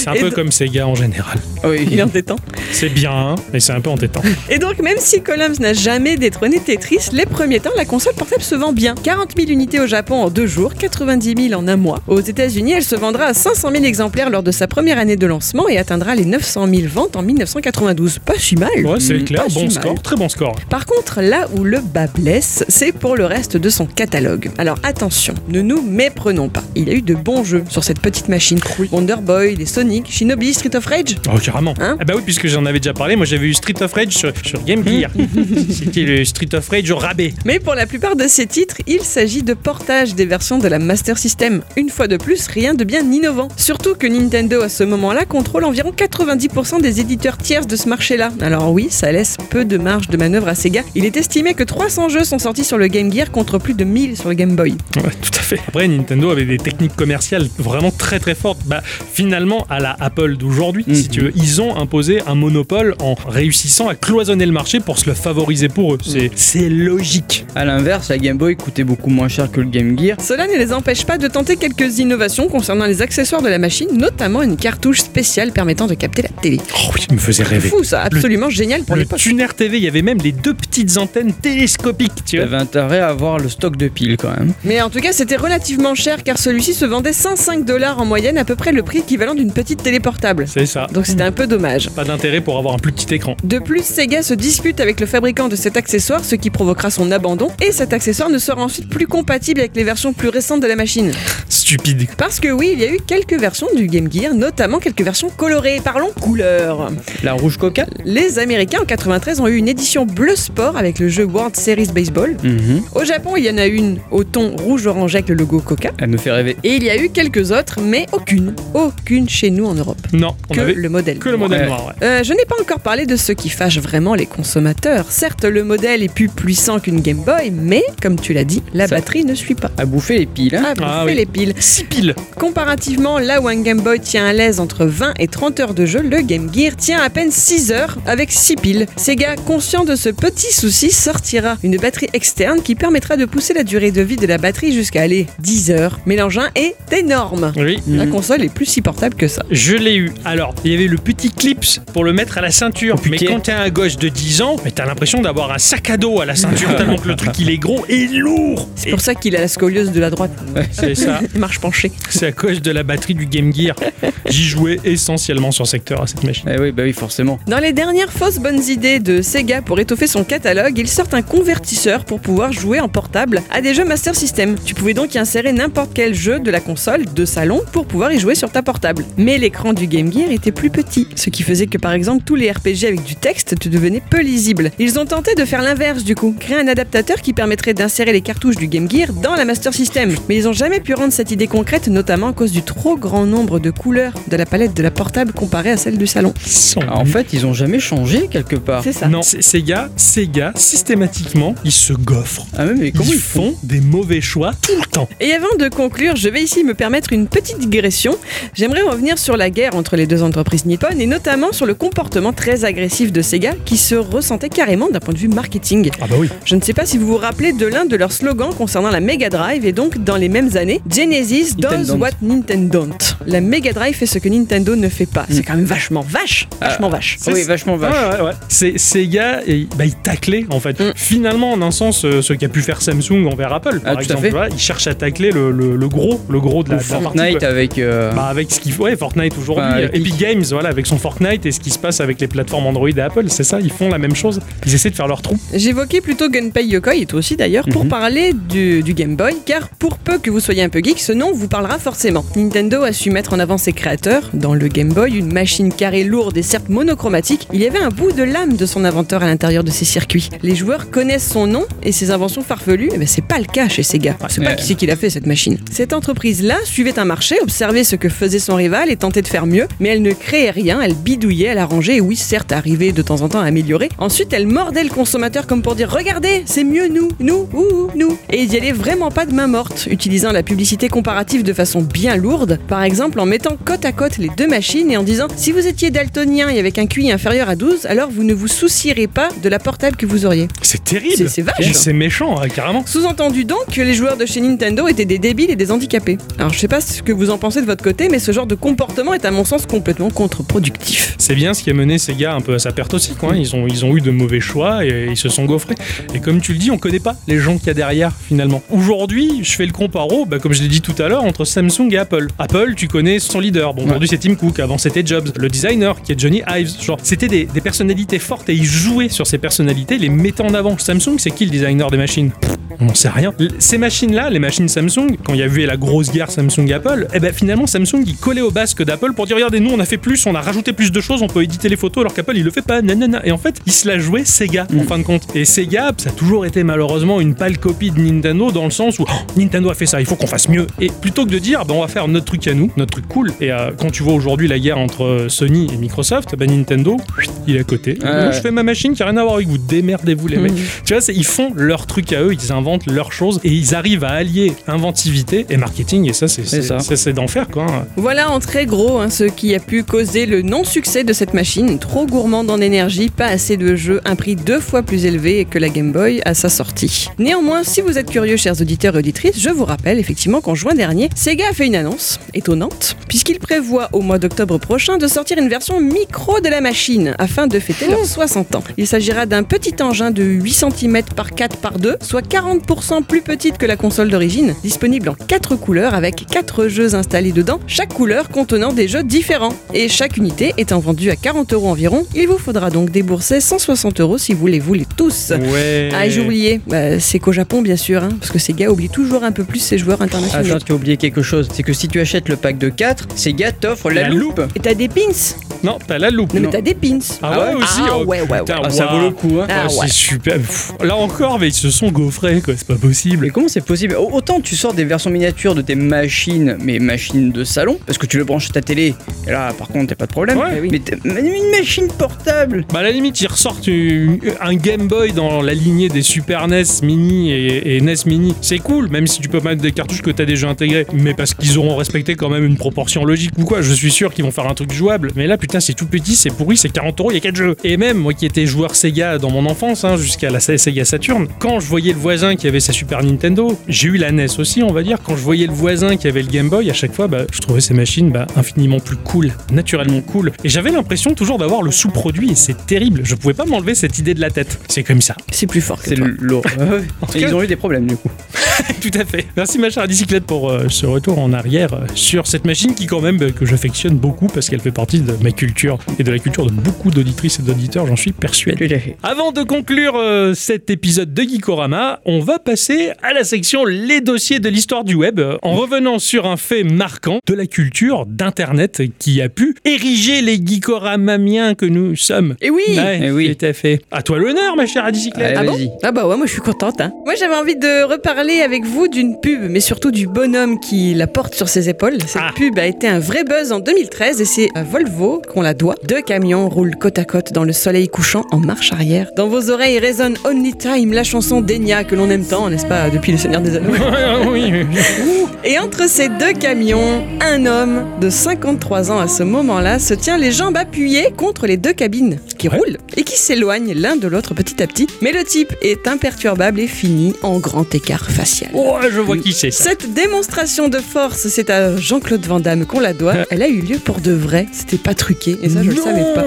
S1: C'est un
S2: Et
S1: peu comme Sega en général.
S3: Oui.
S2: Il est entêtant.
S1: C'est bien, mais c'est un peu entêtant.
S2: Et donc, même si Columns n'a jamais détrôné Tetris, les premiers temps, la console portable se vend bien. 40 000 unités au Japon en deux jours, 90 000 en un mois. Aux États-Unis, elle se vendra à 500 000 exemplaires lors de sa première année de lancement et atteindra les 900 000 ventes en 1992. Pas si mal.
S1: Ouais, c'est
S3: Mm,
S1: clair,
S2: pas
S1: bon
S2: si
S1: score,
S2: mal.
S1: très bon score.
S2: Par contre, là où le bas blesse, c'est pour le reste de son catalogue. Alors attention, ne nous méprenons pas. Il y a eu de bons jeux sur cette petite machine. Wonder Boy, les Sonic, Shinobi, Street of Rage.
S1: Oh, carrément.
S2: Hein
S1: ah bah oui, puisque j'en avais déjà parlé, moi j'avais eu Street of Rage sur, sur Game Gear. C'était le Street of Rage au rabais.
S2: Mais pour la plupart de ces titres, il s'agit de portages des versions de la Master System. Une fois de plus, rien de bien innovant. Surtout que Nintendo à ce moment-là contrôle environ 90% des éditeurs tiers de ce marché-là. Alors oui, ça laisse peu de marge de manœuvre à Sega. Il est estimé que 300 jeux sont sortis sur le Game Gear contre plus de 1000 sur le Game Boy.
S1: Ouais, tout à fait. Après, Nintendo avait des techniques commerciales vraiment très très fortes. Bah, finalement, à la Apple d'aujourd'hui, si
S3: Mhm.
S1: tu veux, ils ont imposé un monopole en réussissant à cloisonner le marché pour se le favoriser pour eux. C'est, logique.
S3: À l'inverse, la Game Boy coûtait beaucoup moins cher que le Game Gear.
S2: Cela ne les empêche pas de tenter quelques innovations concernant les accessoires de la machine, notamment une cartouche spéciale permettant de capter la télé.
S1: Oh oui, il me faisait rêver.
S2: Fou ça, absolument génial pour
S1: Le
S2: l'époque.
S1: Tuner TV, il y avait même les deux petites antennes télescopiques, tu vois.
S3: avais intérêt à avoir le stock de piles quand même.
S2: Mais en tout cas, c'était relativement cher car celui-ci se vendait 105 dollars en moyenne, à peu près le prix équivalent d'une petite télé portable.
S1: C'est ça.
S2: Donc c'était un peu dommage.
S1: Pas d'intérêt pour avoir un plus petit écran.
S2: De plus, Sega se dispute avec le fabricant de cet accessoire, ce qui provoquera son abandon, et cet accessoire ne sera ensuite plus compatible avec les versions plus récentes de la machine.
S1: Stupide.
S2: Parce que oui, il y a eu quelques versions du Game Gear, notamment quelques versions colorées. Parlons couleur.
S3: La rouge coca
S2: Les Américains en 93 ont eu une édition bleu sport avec le jeu World Series Baseball.
S3: Mhm.
S2: Au Japon, il y en a une au ton rouge-orange avec le logo Coca.
S3: Elle me fait rêver.
S2: Et il y a eu quelques autres, mais aucune, aucune chez nous en Europe.
S1: Non, on
S2: Que
S1: avait
S2: le modèle.
S1: que le modèle noir, ouais.
S2: Euh, je n'ai pas encore parlé de ce qui fâche vraiment les consommateurs. Certes, le modèle est plus puissant qu'une Game Boy, mais, comme tu l'as dit, la
S3: Ça-
S2: batterie ne suit pas.
S3: À bouffer les piles, hein
S2: Ah, vous
S1: Ah oui.
S2: les piles.
S1: 6 piles.
S2: Comparativement, là où un Game Boy tient à l'aise entre 20 et 30 heures de jeu, le Game Gear tient à peine 6 heures avec 6 piles. Sega, conscient de ce petit souci, sortira une batterie externe qui permettra de pousser la durée de vie de la batterie jusqu'à aller 10 heures. Mais l'engin est énorme.
S1: Oui.
S2: La
S3: Mhm.
S2: console est plus si portable que ça.
S1: Je l'ai eu. Alors, il y avait le petit clips pour le mettre à la ceinture. mais quand t'es un gosse de 10 ans, mais t'as l'impression d'avoir un sac à dos à la ceinture tellement que le truc il est gros et lourd.
S2: C'est
S1: Et
S2: pour ça qu'il a la scoliose de la droite.
S1: C'est ça.
S2: Il marche penché.
S1: C'est à cause de la batterie du Game Gear. J'y jouais essentiellement sur secteur à cette machine.
S3: Eh oui, bah oui, forcément.
S2: Dans les dernières fausses bonnes idées de Sega pour étoffer son catalogue, il sort un convertisseur pour pouvoir jouer en portable à des jeux Master System. Tu pouvais donc y insérer n'importe quel jeu de la console, de salon, pour pouvoir y jouer sur ta portable. Mais l'écran du Game Gear était plus petit, ce qui faisait que par exemple tous les RPG avec du texte te devenaient peu lisibles. Ils ont tenté de faire l'inverse du coup, créer un adaptateur qui permettrait d'insérer les cartouches du Game Gear dans la Master System. Mais ils ont jamais pu rendre cette idée concrète, notamment à cause du trop grand nombre de couleurs de la palette de la portable comparée à celle du salon.
S3: Ah, En fait, ils ont jamais changé quelque part.
S2: C'est ça.
S1: Non, c'est- Sega, Sega, systématiquement, ils se goffrent.
S3: Ah ouais, mais comment
S1: ils
S3: ils font
S1: font des mauvais choix tout le temps.
S2: Et avant de conclure, je vais ici me permettre une petite digression. J'aimerais revenir sur la guerre entre les deux entreprises nippones et notamment sur le comportement très agressif de Sega qui se ressentait carrément d'un point de vue marketing.
S1: Ah bah oui.
S2: Je ne sais pas si vous vous rappelez de l'un de leurs slogans concernant la Mega Drive et donc dans les mêmes années, Genesis does what Nintendo don't. La Mega Drive fait ce que Nintendo ne fait pas. C'est quand même vachement vache, vachement vache.
S3: Ah oui, vachement vache.
S1: Ouais, ouais, ouais. C'est Sega, et, bah, il taclait en fait.
S2: Mm.
S1: Finalement, en un sens, euh, ce qu'a pu faire Samsung envers Apple,
S3: Ah,
S1: par
S3: à
S1: exemple, il cherche à tacler le, le- le gros, le gros de la, de la partie,
S3: Fortnite avec. euh,
S1: Bah, avec ce qu'il faut, ouais, Fortnite aujourd'hui,
S3: Bah,
S1: Epic Games, voilà, avec son Fortnite et ce qui se passe avec les plateformes Android et Apple, c'est ça, ils font la même chose. Ils essaient de faire leur trou.
S2: J'évoquais plutôt Gunpei Yokoi, et toi aussi d'ailleurs, pour
S3: Mhm.
S2: parler du, du Game Boy, car pour peu que vous soyez un peu geek, ce nom vous parlera forcément. Nintendo a su mettre en avant ses créateurs. Dans le Game Boy, une machine carrée lourde et certes monochromatique, il y avait un bout de l'âme de son inventeur à l'intérieur de ses circuits. Les joueurs connaissent son nom et ses inventions farfelues, eh ben, c'est pas le cas chez Sega. C'est pas qui c'est qui l'a fait cette machine. Cette entreprise-là suivait un marché, observait ce que faisait son rival et tentait de faire mieux, mais elle ne créait rien, elle bidouillait, elle arrangeait, et oui, certes, arrivait de temps en temps à améliorer. Ensuite, elle mordait le consommateur comme pour dire Regardez, c'est mieux nous, nous, ouh, nous. Et ils y allaient vraiment pas de main morte, utilisant la publicité comparative de façon bien lourde, par exemple en mettant côte à côte les deux machines et en disant Si vous étiez daltonien et avec un QI inférieur à 12, alors vous ne vous soucierez pas de la portable que vous auriez.
S1: C'est terrible.
S2: C'est- c'est vache.
S1: C'est méchant, hein, carrément.
S2: Sous-entendu donc que les joueurs de chez Nintendo étaient des débiles et des handicapés. Alors je sais pas ce que vous en pensez de votre côté, mais ce genre de comportement est à mon sens complètement contre-productif.
S1: C'est bien ce qui a mené Sega un peu à sa perte aussi. Quoi. Ils, ont, ils ont eu de mauvais choix et ils se sont gaufrés. Et comme tu le dis, on connaît pas les gens qu'il y a derrière finalement. Aujourd'hui, je fais le comparo, bah, comme je l'ai dit tout à l'heure, entre Samsung et Apple. Apple, tu connais son leader. Bon, aujourd'hui c'est Tim Cook, avant c'était Jobs. Le designer qui est Johnny Ives. Genre, c'était des, des personnalités fortes et ils jouaient sur ces personnalités, les mettant en avant. Samsung, c'est qui le designer des machines? On n'en sait rien. Ces machines-là, les machines Samsung, quand il y a eu la grosse guerre Samsung-Apple, eh ben finalement Samsung il collait au basque d'Apple pour dire regardez nous on a fait plus, on a rajouté plus de choses, on peut éditer les photos alors qu'Apple il le fait pas, nanana. Et en fait il se la jouait Sega en fin de compte. Et Sega ça a toujours été malheureusement une pâle copie de Nintendo dans le sens où Oh, Nintendo a fait ça, il faut qu'on fasse mieux. Et plutôt que de dire ben, on va faire notre truc à nous, notre truc cool. Et euh, quand tu vois aujourd'hui la guerre entre euh, Sony et Microsoft, ben Nintendo il est à côté. Moi, je fais ma machine qui a rien à voir avec vous, démerdez-vous les mecs. Tu vois, c'est- ils font leur truc à eux, ils inventent leurs choses et ils arrivent à allier inventivité et marketing. Et ça, c'est
S3: C'est
S1: c'est-
S3: ça.
S1: c'est- c'est d'enfer, quoi. hein.
S2: Voilà en très gros hein, ce qui a pu causer le non-succès de cette machine, trop gourmande en énergie, pas assez de jeux, un prix deux fois plus élevé que la Game Boy à sa sortie. Néanmoins, si vous êtes curieux, chers auditeurs et auditrices, je vous rappelle effectivement qu'en juin dernier, Sega a fait une annonce étonnante, puisqu'il prévoit au mois d'octobre prochain de sortir une version micro de la machine afin de fêter leurs 60 ans. Il s'agira d'un petit engin de 8 cm par 4 par 2, soit 40% plus petite que la console d'origine, disponible en 4 couleurs avec 4 jeux installés dedans, chaque couleur contenant des jeux différents. Et chaque unité étant vendue à 40 euros environ, il vous faudra donc débourser 160 euros si vous les voulez tous.
S1: Ouais.
S2: Ah, j'ai oublié, Bah, c'est qu'au Japon bien sûr, hein, parce que Sega oublie toujours un peu plus ses joueurs internationaux.
S3: Attends, tu as oublié quelque chose. C'est que si tu achètes le pack de 4, Sega t'offre la,
S1: La
S3: loupe.
S2: Et t'as des pins
S1: Non, t'as la loupe.
S2: Non, mais t'as des pins
S1: Ah ouais, aussi
S2: Ah
S1: oh,
S2: ouais, ouais,
S1: putain,
S3: Ah, ça vaut le coup, hein.
S2: Ah
S1: Ouais,
S2: ouais.
S1: C'est super. Pff, Là encore, mais ils se sont gaufrés, quoi. C'est pas possible.
S3: Mais comment c'est possible? Au- Autant tu sors des versions miniatures de tes machines, mais machines de salon, parce que tu le branches ta télé, et là par contre t'as pas de problème.
S1: Ouais.
S3: Mais t'as- mais une machine portable
S1: Bah à la limite, ils ressortent un Game Boy dans la lignée des Super NES Mini et, et NES Mini. C'est cool, même si tu peux mettre des cartouches que t'as déjà intégrées. Mais parce qu'ils auront respecté quand même une proportion logique ou quoi. Je suis sûr qu'ils vont faire un truc jouable. Mais là, putain, c'est tout petit, c'est pourri, c'est 40 euros, il y a 4 jeux. Et même, moi qui étais joueur Sega dans mon enfance, hein, jusqu'à la Sega Saturn, quand je voyais le voisin qui avait sa Super Nintendo, j'ai eu la NES aussi, on va dire. Quand je voyais le voisin qui avait le Game Boy, à chaque fois, bah, je trouvais ces machines bah, infiniment plus cool, naturellement cool. Et j'avais l'impression toujours d'avoir le sous-produit et c'est terrible. Je pouvais pas m'enlever cette idée de la tête. C'est comme ça.
S2: C'est plus fort que
S3: C'est
S2: toi.
S3: lourd. Et ils ont eu des problèmes du coup.
S1: Tout à fait. Merci ma chère bicyclette pour euh, ce retour en arrière euh, sur cette machine qui quand même bah, que j'affectionne beaucoup parce qu'elle fait partie de mes culture et de la culture de beaucoup d'auditrices et d'auditeurs, j'en suis persuadé.
S3: Tout à fait.
S1: Avant de conclure euh, cet épisode de Geekorama, on va passer à la section Les dossiers de l'histoire du web, euh, en revenant sur un fait marquant de la culture d'Internet qui a pu ériger les Geekoramamiens que nous sommes.
S2: Et oui
S1: Ouais,
S3: Eh oui.
S1: tout à fait. À toi l'honneur, ma chère bicyclette.
S3: Allez,
S2: Ah bon. Ah bah ouais, moi je suis contente. Hein. Moi j'avais envie de reparler avec vous d'une pub, mais surtout du bonhomme qui la porte sur ses épaules. Cette
S1: Ah.
S2: pub a été un vrai buzz en 2013 et c'est à Volvo qu'on la doit. Deux camions roulent côte à côte dans le soleil couchant en marche arrière. Dans vos oreilles résonne Only Time, la chanson d'Enya que l'on aime tant, n'est-ce pas, depuis le Seigneur des Anneaux?
S1: oui, oui.
S2: Et entre ces deux camions, un homme de 53 ans à ce moment-là se tient les jambes appuyées contre les deux cabines qui
S1: Ouais.
S2: roulent et qui s'éloignent l'un de l'autre petit à petit. Mais le type est imperturbable et finit en grand écart facial.
S1: Oh, je vois qui c'est.
S2: Cette démonstration de force, c'est à Jean-Claude Van Damme qu'on la doit. Elle a eu lieu pour de vrai. C'était pas truqué et ça je le
S1: Non.
S2: savais pas.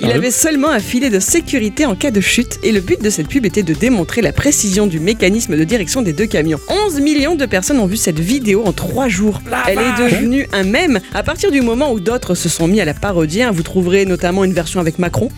S2: Il
S1: Sérieux
S2: avait seulement un filet de sécurité en cas de chute et le but de cette pub était de démontrer la précision du mécanisme de direction des deux camions. 11 millions de personnes ont vu cette vidéo en 3 jours. Elle est devenue un mème à partir du moment où d'autres se sont mis à la parodier. hein. Vous trouverez notamment une version avec Macron.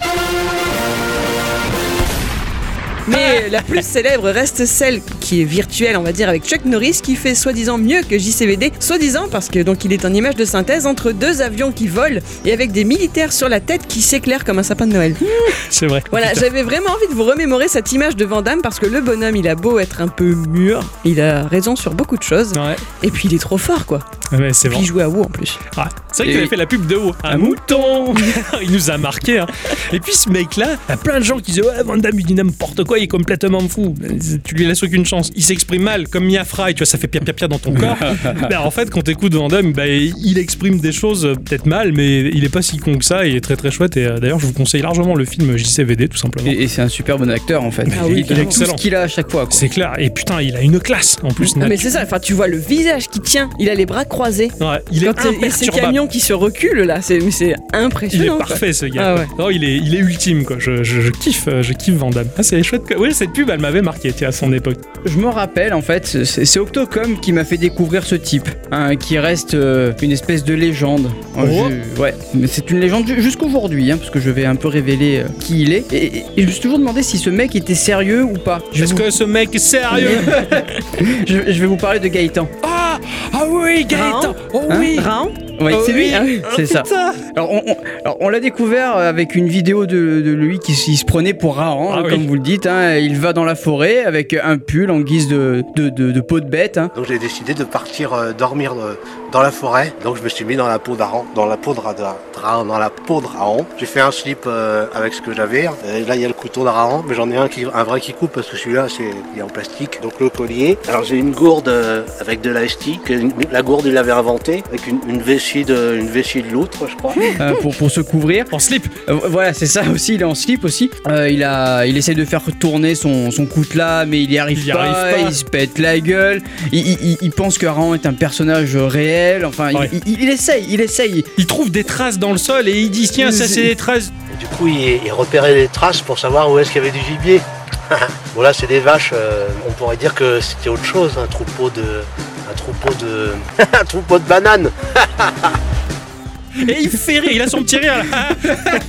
S2: La plus célèbre reste celle qui est virtuelle, on va dire, avec Chuck Norris, qui fait soi-disant mieux que JCVD. Soi-disant parce que donc il est en image de synthèse entre deux avions qui volent et avec des militaires sur la tête qui s'éclairent comme un sapin de Noël.
S1: C'est vrai.
S2: Voilà, j'avais vraiment envie de vous remémorer cette image de Van Damme parce que le bonhomme, il a beau être un peu mûr, il a raison sur beaucoup de choses.
S1: Ouais,
S2: Et puis il est trop fort, quoi.
S1: ouais, c'est
S2: puis il jouait à WoW en plus.
S1: Ah, c'est vrai qu'il avait fait la pub de haut. Un mouton Il nous a marqué. Hein. Et puis ce mec-là, il y a plein de gens qui disent Ouais, Van Damme, il dit n'importe quoi, il est complètement fou. Tu lui laisses aucune chance. Il s'exprime mal, comme Mia Fry, tu vois, ça fait pia pia pia dans ton corps. Ben, en fait, quand t'écoutes Van Damme, ben, il exprime des choses euh, peut-être mal, mais il est pas si con que ça, il est très très chouette. Et euh, d'ailleurs, je vous conseille largement le film JCVD, tout simplement.
S3: Et, et c'est un super bon acteur en fait.
S2: Ah oui,
S3: il donne
S1: carrément.
S3: tout ce qu'il a à chaque fois.
S1: C'est clair. Et putain, il a une classe en plus.
S2: Ah, mais c'est ça, enfin tu vois le visage qui tient, il a les bras croisés.
S1: Ouais, il est
S2: Quand il ces camions qui se reculent là, c'est c'est
S1: Il est
S2: impressionnant. quoi.
S1: parfait ce gars.
S2: Ah ouais.
S1: Non, il est, il est ultime quoi. Je, je, je kiffe, euh, je kiffe Van Damme. Ah, c'est chouette. que- Oui, cette pub, elle m'avait marqué à son époque.
S3: Je me rappelle en fait, c'est c'est Octocom qui m'a fait découvrir ce type, hein, qui reste euh, une espèce de légende.
S1: Oh.
S3: Je- ouais, mais c'est une légende ju- jusqu'aujourd'hui, hein, parce que je vais un peu révéler euh, qui il est. Et, et- et je me suis toujours demandé si ce mec était sérieux ou pas.
S1: Est-ce
S3: vous,
S1: que ce mec est sérieux?
S3: Je, je vais vous parler de Gaëtan.
S1: Ah Ah oui, Gaëtan Oh
S3: Hein
S1: oui
S2: Raon
S3: Oui,
S1: Oh
S3: c'est lui.
S1: oui.
S3: Ah oui, c'est ça. Alors on, on- alors, on l'a découvert avec une vidéo de, de lui qui se prenait pour Rahan,
S1: Ah
S3: hein,
S1: oui.
S3: comme vous le dites. hein. Il va dans la forêt avec un pull en guise de, de, de- de peau de bête. hein.
S8: Donc j'ai décidé de partir euh, dormir euh, dans la forêt. Donc je me suis mis dans la peau d'Aran, dans la peau de Ra- de Rahan, dans la peau de Rahan. J'ai fait un slip euh, avec ce que j'avais. Et là il y a le couteau d'Arahan, mais j'en ai un qui, un vrai qui coupe parce que celui-là c'est il est en plastique. Donc le collier. Alors j'ai une gourde euh, avec de la ST. que La gourde il l'avait inventée avec une, une vessie de une vessie de loutre, je crois.
S3: euh, pour, pour se couvrir.
S1: En slip
S3: Euh, voilà, c'est ça aussi, il est en slip aussi. Euh, il, a, il essaie de faire tourner son, son coutelas, mais il y arrive,
S1: Il y
S3: pas,
S1: arrive pas.
S3: il se pète la gueule. Il, il- il- il pense que Rahan est un personnage réel. Enfin, il-
S1: Ouais.
S3: il, il essaye, il essaye.
S1: Il trouve des traces dans le sol et il dit tiens, ça c'est des traces.
S8: Et du coup il, il repérait les traces pour savoir où est-ce qu'il y avait du gibier. bon là c'est des vaches. euh, on pourrait dire que c'était autre chose, un troupeau de un troupeau de un troupeau de bananes.
S1: Et il fait rire, il a son petit rire là.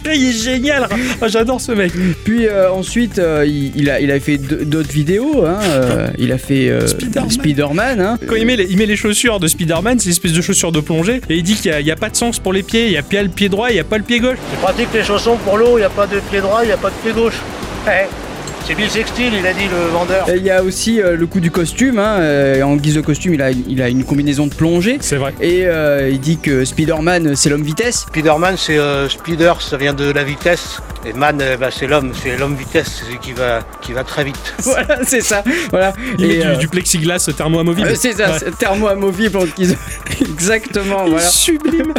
S1: il est génial. Ah, J'adore ce mec.
S3: Puis euh, ensuite, euh, il, il a, il a fait d'autres vidéos. hein, euh, il a fait euh,
S1: Spider-Man.
S3: Hein.
S1: Quand il met, les, il met les chaussures de Spider-Man, c'est l'espèce de chaussures de plongée, et il dit qu'il n'y a, pas de sens pour les pieds, il n'y a pas le pied droit, il n'y a pas le pied gauche.
S8: C'est pratique les chaussons pour l'eau, il n'y a pas de pied droit, il n'y a pas de pied gauche. Eh, C'est Bill Sextil, il a dit le vendeur.
S3: Et Il y a aussi euh, le coup du costume. hein, euh, en guise de costume, il a, il a une combinaison de plongée.
S1: C'est vrai.
S3: Et euh, il dit que Spider-Man, c'est l'homme vitesse.
S8: Spider-Man, c'est euh, Spider, ça vient de la vitesse. Et Man, euh, bah, c'est l'homme, c'est l'homme vitesse, c'est celui qui va, qui va très vite.
S3: voilà, c'est ça. Voilà.
S1: Il
S3: Et,
S1: met du,
S3: euh,
S1: du plexiglas thermo-amovible.
S3: Euh, c'est ça,
S1: Ouais.
S3: thermo-amovible en guise- Exactement, voilà.
S1: Sublime.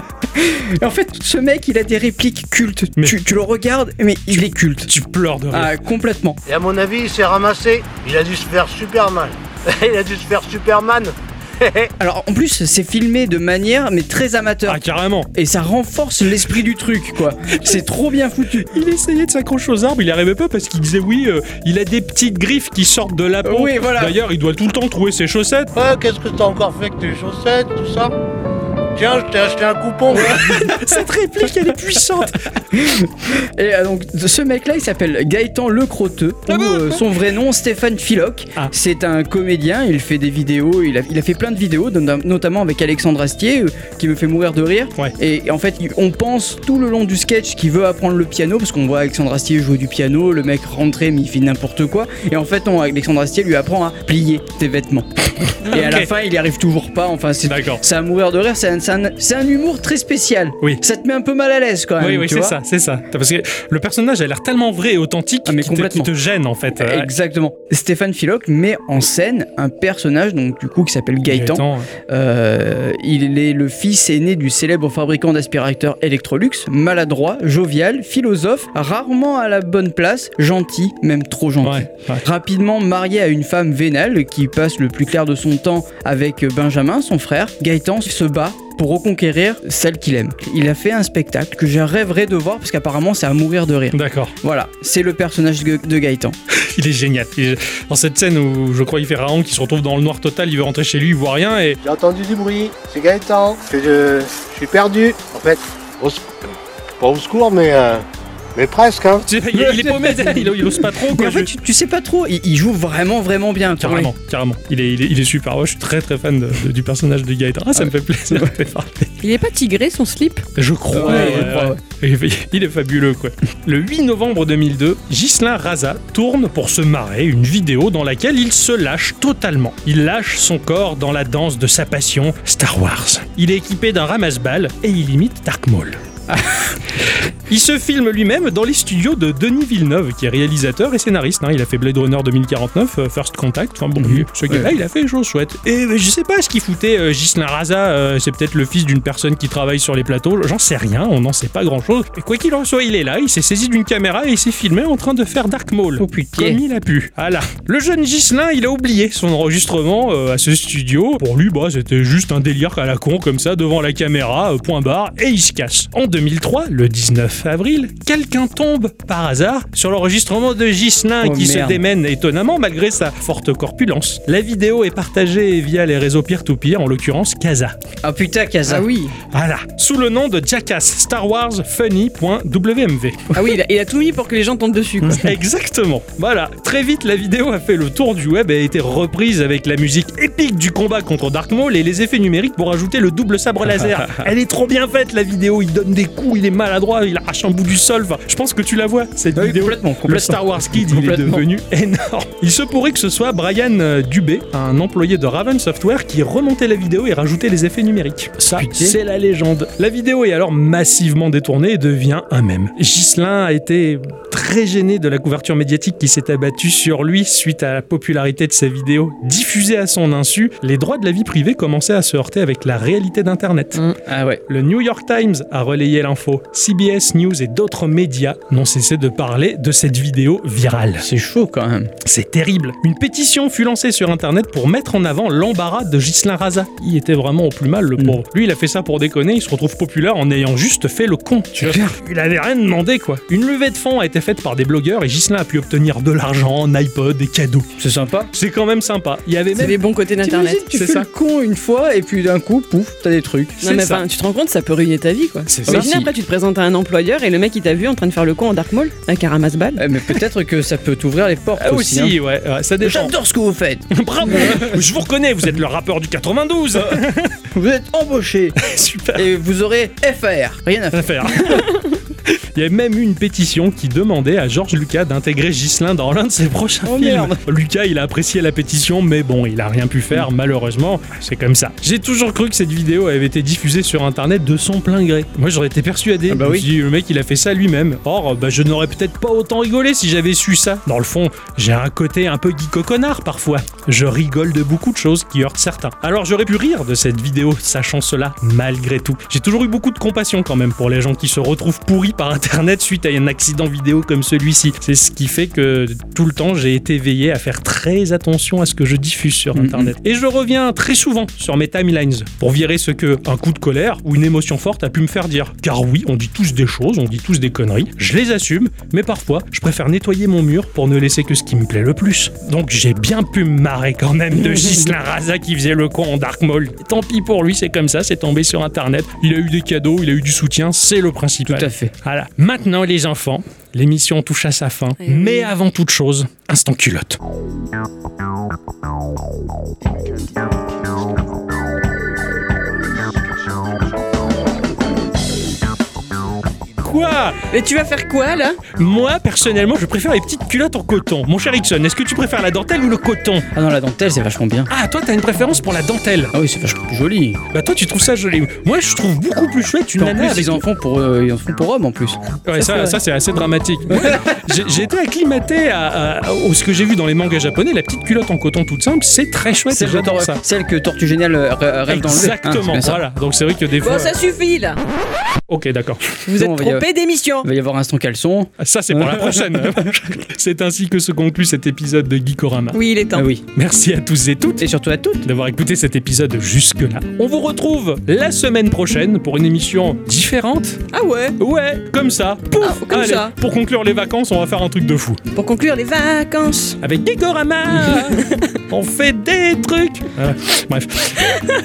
S3: Et en fait, ce mec, il a des répliques cultes.
S1: Mais-
S3: Tu, tu le regardes, mais il est culte.
S1: Tu pleures de rire.
S3: Ah, complètement.
S8: Et à mon avis, il s'est ramassé. Il a dû se faire Superman. il a dû se faire Superman.
S3: Alors, en plus, c'est filmé de manière, mais très amateur.
S1: Ah, carrément.
S3: Et ça renforce l'esprit du truc, quoi. C'est trop bien foutu.
S1: Il essayait de s'accrocher aux arbres, il n'y arrivait pas parce qu'il disait oui, euh, il a des petites griffes qui sortent de la peau.
S3: Oui, voilà.
S1: D'ailleurs, il doit tout le temps trouver ses chaussettes.
S8: Ouais, qu'est-ce que t'as encore fait avec tes chaussettes, tout ça? Tiens, je t'ai acheté un coupon.
S1: Cette réplique, elle est puissante.
S3: Et euh, donc ce mec-là, il s'appelle Gaëtan Le Crotteux, ou euh, son vrai nom Stéphane Philoc.
S1: Ah.
S3: C'est un comédien, il fait des vidéos, il a, il a fait plein de vidéos, notamment avec Alexandre Astier, euh, qui me fait mourir de rire.
S1: Ouais.
S3: Et, en fait, on pense tout le long du sketch qu'il veut apprendre le piano, parce qu'on voit Alexandre Astier jouer du piano, le mec rentrer, mais il fait n'importe quoi. Et en fait, Alexandre Astier lui apprend à plier tes vêtements. Et à la fin, il y arrive toujours pas. Enfin, c'est c'est à mourir de rire. C'est un, c'est un- humour très spécial.
S1: Oui.
S3: Ça te met un peu mal à l'aise quand même.
S1: Oui, oui, c'est ça, c'est ça. Parce que le personnage a l'air tellement vrai et authentique
S3: Ah, mais
S1: te, gêne en fait.
S3: Exactement. Stéphane Philoc met en scène un personnage donc du coup qui s'appelle Gaëtan.
S1: Gaëtan,
S3: Euh, il est le fils aîné du célèbre fabricant d'aspirateurs Electrolux, maladroit, jovial, philosophe, rarement à la bonne place, gentil, même trop gentil.
S1: Ouais, ouais.
S3: Rapidement marié à une femme vénale qui passe le plus clair de son temps avec Benjamin, son frère, Gaëtan se bat pour reconquérir celle qu'il aime. Il a fait un spectacle que je rêverais de voir parce qu'apparemment c'est à mourir de rire.
S1: D'accord.
S3: Voilà, c'est le personnage de Gaëtan.
S1: Il est génial. Il Dans cette scène où je crois qu'il fait Raon qui se retrouve dans le noir total, il veut rentrer chez lui, il voit rien et
S8: J'ai entendu du bruit. C'est Gaëtan. Que je, je suis perdu. En fait, au, pas au secours, mais, euh, mais presque. Hein.
S1: Il, est- il est paumé, il, il ose pas trop.
S3: Mais
S1: Quoi,
S3: en fait,
S1: je-
S3: tu, tu sais pas trop, il, il joue vraiment, vraiment bien.
S1: Carrément, carrément. Il est, il, est, il est super. Ouais, je suis très très fan de- de- du personnage de Gaëtan. Ah, ça me fait plaisir de parler.
S2: Il est pas tigré son slip?
S1: Je crois.
S3: Ouais,
S1: ouais,
S3: je crois,
S1: ouais. Il est- Il est fabuleux, quoi. Le 8 novembre 2002, Ghislain Raza tourne pour se marrer une vidéo dans laquelle il se lâche totalement. Il lâche son corps dans la danse de sa passion, Star Wars. Il est équipé d'un ramasse-balles et il imite Dark Maul. Il se filme lui-même dans les studios de Denis Villeneuve, qui est réalisateur et scénariste. hein. Il a fait Blade Runner 2049, euh, First Contact. Enfin bon, ce gars-là, il a fait des choses chouettes. Et euh, je sais pas ce qu'il foutait, euh, Ghislain Raza. euh, c'est peut-être le fils d'une personne qui travaille sur les plateaux. J'en sais rien, on n'en sait pas grand-chose. Et quoi qu'il en soit, il est là, il s'est saisi d'une caméra et il s'est filmé en train de faire Dark Maul.
S3: Oh, putain.
S1: Comme il a pu. Voilà. Le jeune Ghislain, il a oublié son enregistrement euh, à ce studio. Pour lui, bah, c'était juste un délire à la con, comme ça, devant la caméra, point barre, et il se casse. En 2003, le 19 avril, quelqu'un tombe par hasard sur l'enregistrement de Ghislain
S3: Oh,
S1: qui se démène étonnamment malgré sa forte corpulence. La vidéo est partagée via les réseaux peer-to-peer, en l'occurrence Casa.
S3: Ah putain, Kaza.
S2: Ah oui.
S1: Voilà. Sous le nom de Jackass Star Wars Funny.wmv.
S2: Ah oui, il a, il a tout mis pour que les gens tombent dessus. quoi.
S1: Exactement. Voilà. Très vite, la vidéo a fait le tour du web et a été reprise avec la musique épique du combat contre Dark Maul et les effets numériques pour ajouter le double sabre laser. Elle est trop bien faite, la vidéo. Il donne des coups, il est maladroit, il arrache un bout du sol. Enfin, je pense que tu la vois, cette
S3: Oui,
S1: vidéo.
S3: complètement,
S1: Le. Star Wars Kid, il est devenu énorme. Il se pourrait que ce soit Brian euh, Dubé, un employé de Raven Software, qui remontait la vidéo et rajoutait les effets numériques. Ça, c'est la légende. La vidéo est alors massivement détournée et devient un mème. Ghislain a été très gêné de la couverture médiatique qui s'est abattue sur lui suite à la popularité de sa vidéo. Diffusée à son insu, les droits de la vie privée commençaient à se heurter avec la réalité d'Internet.
S3: Ah ouais.
S1: Le New York Times a relayé l'info. CBS News et d'autres médias n'ont cessé de parler de cette vidéo virale.
S3: C'est chaud quand même.
S1: C'est terrible. Une pétition fut lancée sur Internet pour mettre en avant l'embarras de Ghislain Raza. Il était vraiment au plus mal, le pauvre. Lui, il a fait ça pour déconner. Il se retrouve populaire en ayant juste fait le con. tu vois. Il avait rien demandé, quoi. Une levée de fonds a été faite par des blogueurs et Ghislain a pu obtenir de l'argent, un iPod, des cadeaux.
S3: C'est sympa.
S1: C'est quand même sympa. Il y avait
S2: C'est
S1: même
S2: les bons côtés d'Internet.
S3: Tu
S1: c'est
S3: fais
S1: ça.
S3: le con une fois et puis d'un coup, pouf, t'as des trucs.
S2: Non mais
S1: c'est ça.
S2: enfin, tu te rends compte, ça peut ruiner ta vie quoi.
S1: C'est ça.
S2: Imagine
S3: Si.
S2: après tu te présentes à un employeur et le mec il t'a vu en train de faire le con en Dark Maul avec un ramasse-balles.
S3: Eh, mais peut-être que ça peut t'ouvrir les portes
S1: Ah,
S3: aussi.
S1: aussi,
S3: hein.
S1: ouais, ouais, ça dépend.
S3: J'adore ce que vous faites.
S1: Bravo Je vous reconnais, vous êtes le rappeur du 92
S3: Vous êtes embauché
S1: Super
S3: et vous aurez FR. Rien à faire.
S1: à faire. Il y a même eu une pétition qui demandait à Georges Lucas d'intégrer Ghislain dans l'un de ses prochains
S3: Oh,
S1: films.
S3: merde.
S1: Lucas, il a apprécié la pétition, mais bon, il a rien pu faire, malheureusement. C'est comme ça. J'ai toujours cru que cette vidéo avait été diffusée sur internet de son plein gré. Moi, j'aurais été persuadé.
S3: Ah bah oui.
S1: dit, le mec, il a fait ça lui-même. Or, bah, je n'aurais peut-être pas autant rigolé si j'avais su ça. Dans le fond, j'ai un côté un peu geeko connard parfois. Je rigole de beaucoup de choses qui heurtent certains. Alors, j'aurais pu rire de cette vidéo, sachant cela malgré tout. J'ai toujours eu beaucoup de compassion quand même pour les gens qui se retrouvent pourris par internet suite à un accident vidéo comme celui-ci. C'est ce qui fait que tout le temps j'ai été veillé à faire très attention à ce que je diffuse sur internet. Et je reviens très souvent sur mes timelines pour virer ce que un coup de colère ou une émotion forte a pu me faire dire. Car oui, on dit tous des choses, on dit tous des conneries, je les assume, mais parfois je préfère nettoyer mon mur pour ne laisser que ce qui me plaît le plus. Donc j'ai bien pu me marrer quand même de Gislain Raza qui faisait le con en Dark Maul. Tant pis pour lui, c'est comme ça, c'est tombé sur internet. Il a eu des cadeaux, il a eu du soutien, c'est le principal.
S3: Tout à fait.
S1: Voilà. Maintenant, les enfants, l'émission touche à sa fin.
S2: Eh oui.
S1: Mais avant toute chose, instant culotte. Quoi
S2: Mais tu vas faire quoi là
S1: Moi, personnellement, je préfère les petites culottes en coton. Mon cher Ixon, est-ce que tu préfères la dentelle ou le coton
S3: Ah non, la dentelle, c'est vachement bien.
S1: Ah, toi, t'as une préférence pour la dentelle.
S3: Ah oui, c'est vachement plus joli.
S1: Bah, toi, tu trouves ça joli. Moi, je trouve beaucoup plus chouette une
S3: En
S1: nana
S3: plus,
S1: avec
S3: ils en font pour, euh, ils en font pour hommes en plus.
S1: Ouais, ça, ça c'est assez dramatique. J'ai- J'ai été acclimaté à, à- à ce que j'ai vu dans les mangas japonais. La petite culotte en coton toute simple, c'est très chouette. et
S3: Celle que,
S1: j'adore
S3: Tor-
S1: ça.
S3: celle que Tortue Géniale euh, rê- rêve d'enlever. Hein,
S1: Exactement.
S3: c'est ça.
S1: voilà. Donc c'est vrai que des fois.
S2: Bon, ça suffit là.
S1: Ok, d'accord.
S2: Vous êtes
S3: va
S2: trompé d'émission.
S3: Il va y avoir instant caleçon.
S1: Ça c'est pour la prochaine. c'est ainsi que se conclut cet épisode de Geekorama.
S2: Oui, il est temps.
S3: Ah oui.
S1: Merci à tous et toutes
S3: Et surtout à toutes.
S1: d'avoir écouté cet épisode jusque-là. On vous retrouve la semaine prochaine pour une émission différente.
S2: Ah ouais
S1: Ouais, comme ça. Pouf
S2: Ah, comme
S1: Allez,
S2: ça.
S1: Pour conclure les vacances, on va faire un truc de fou.
S2: Pour conclure les vacances.
S1: Avec Geekorama On fait des trucs Ah, Bref.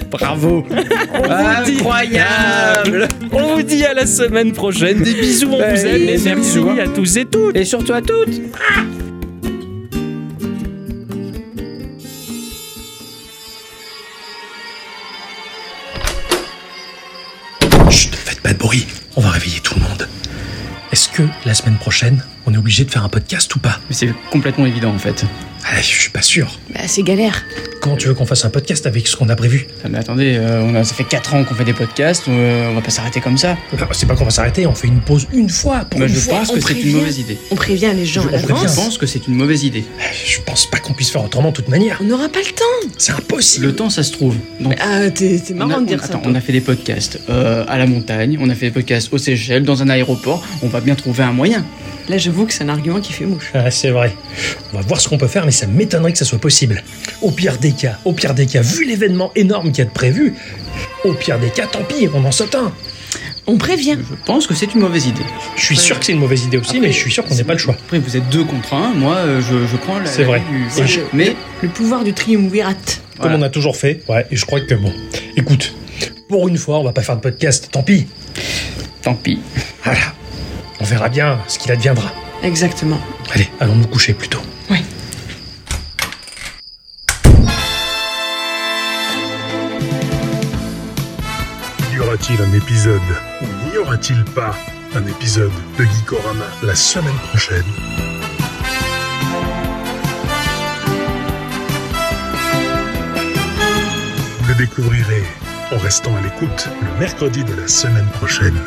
S3: Bravo.
S1: On vous dit-
S3: Incroyable.
S1: On vous dit à la semaine prochaine. Des bisous, on vous aime. Et merci
S3: bisous, hein.
S1: à tous et toutes.
S3: Et surtout à toutes.
S9: Chut, faites pas de bruit. On va réveiller tout le monde. Est-ce que la semaine prochaine, on est obligé de faire un podcast ou pas?
S3: Mais c'est complètement évident en fait.
S9: Ah, Je suis pas sûr.
S2: Bah, c'est galère.
S9: Comment tu veux qu'on fasse un podcast avec ce qu'on a prévu?
S3: Ah, Mais attendez, euh, on a, ça fait 4 ans qu'on fait des podcasts, euh, on va pas s'arrêter comme ça.
S9: Bah, C'est pas qu'on va s'arrêter, on fait une pause une fois. Pour
S3: Moi
S9: une
S3: je
S9: fois,
S3: pense
S9: on
S3: que c'est
S9: prévient.
S3: une mauvaise idée.
S2: On prévient les gens
S9: Je-
S2: à
S9: on prévient.
S2: l'avance.
S3: Je pense que c'est une mauvaise idée.
S9: Je pense pas qu'on puisse faire autrement de toute manière.
S2: On n'aura pas le temps.
S9: C'est impossible.
S3: Le temps ça se trouve. Donc,
S2: Ah, t'es t'es
S3: on a,
S2: marrant de dire
S3: on-
S2: ça.
S3: attends,
S2: toi.
S3: on a fait des podcasts euh, à la montagne, on a fait des podcasts aux Seychelles, dans un aéroport. On va bien trouver un moyen.
S2: Là, j'avoue que c'est un argument qui fait mouche.
S9: Ah, c'est vrai. On va voir ce qu'on peut faire, mais ça m'étonnerait que ça soit possible. Au pire des cas, au pire des cas, vu l'événement énorme qu'il y a de prévu, au pire des cas, tant pis, on en saute un.
S2: On prévient.
S3: Je pense que c'est une mauvaise idée.
S9: Je suis sûr que c'est une mauvaise idée aussi, mais je suis sûr qu'on n'a pas le choix.
S3: Après, vous êtes deux contre un. Moi, euh, je, je prends la.
S9: C'est
S3: la
S9: vrai.
S3: du- Mais
S2: Le pouvoir du triumvirat.
S9: Comme
S3: Voilà.
S9: on a toujours fait. Ouais, et je crois que bon. Écoute, pour une fois, on va pas faire de podcast, tant pis.
S3: tant pis.
S9: Voilà. On verra bien ce qu'il adviendra.
S2: Exactement.
S9: Allez, allons nous coucher plutôt.
S2: Oui.
S10: Y aura-t-il un épisode ou n'y aura-t-il pas un épisode de Geekorama la semaine prochaine? Vous le découvrirez en restant à l'écoute le mercredi de la semaine prochaine.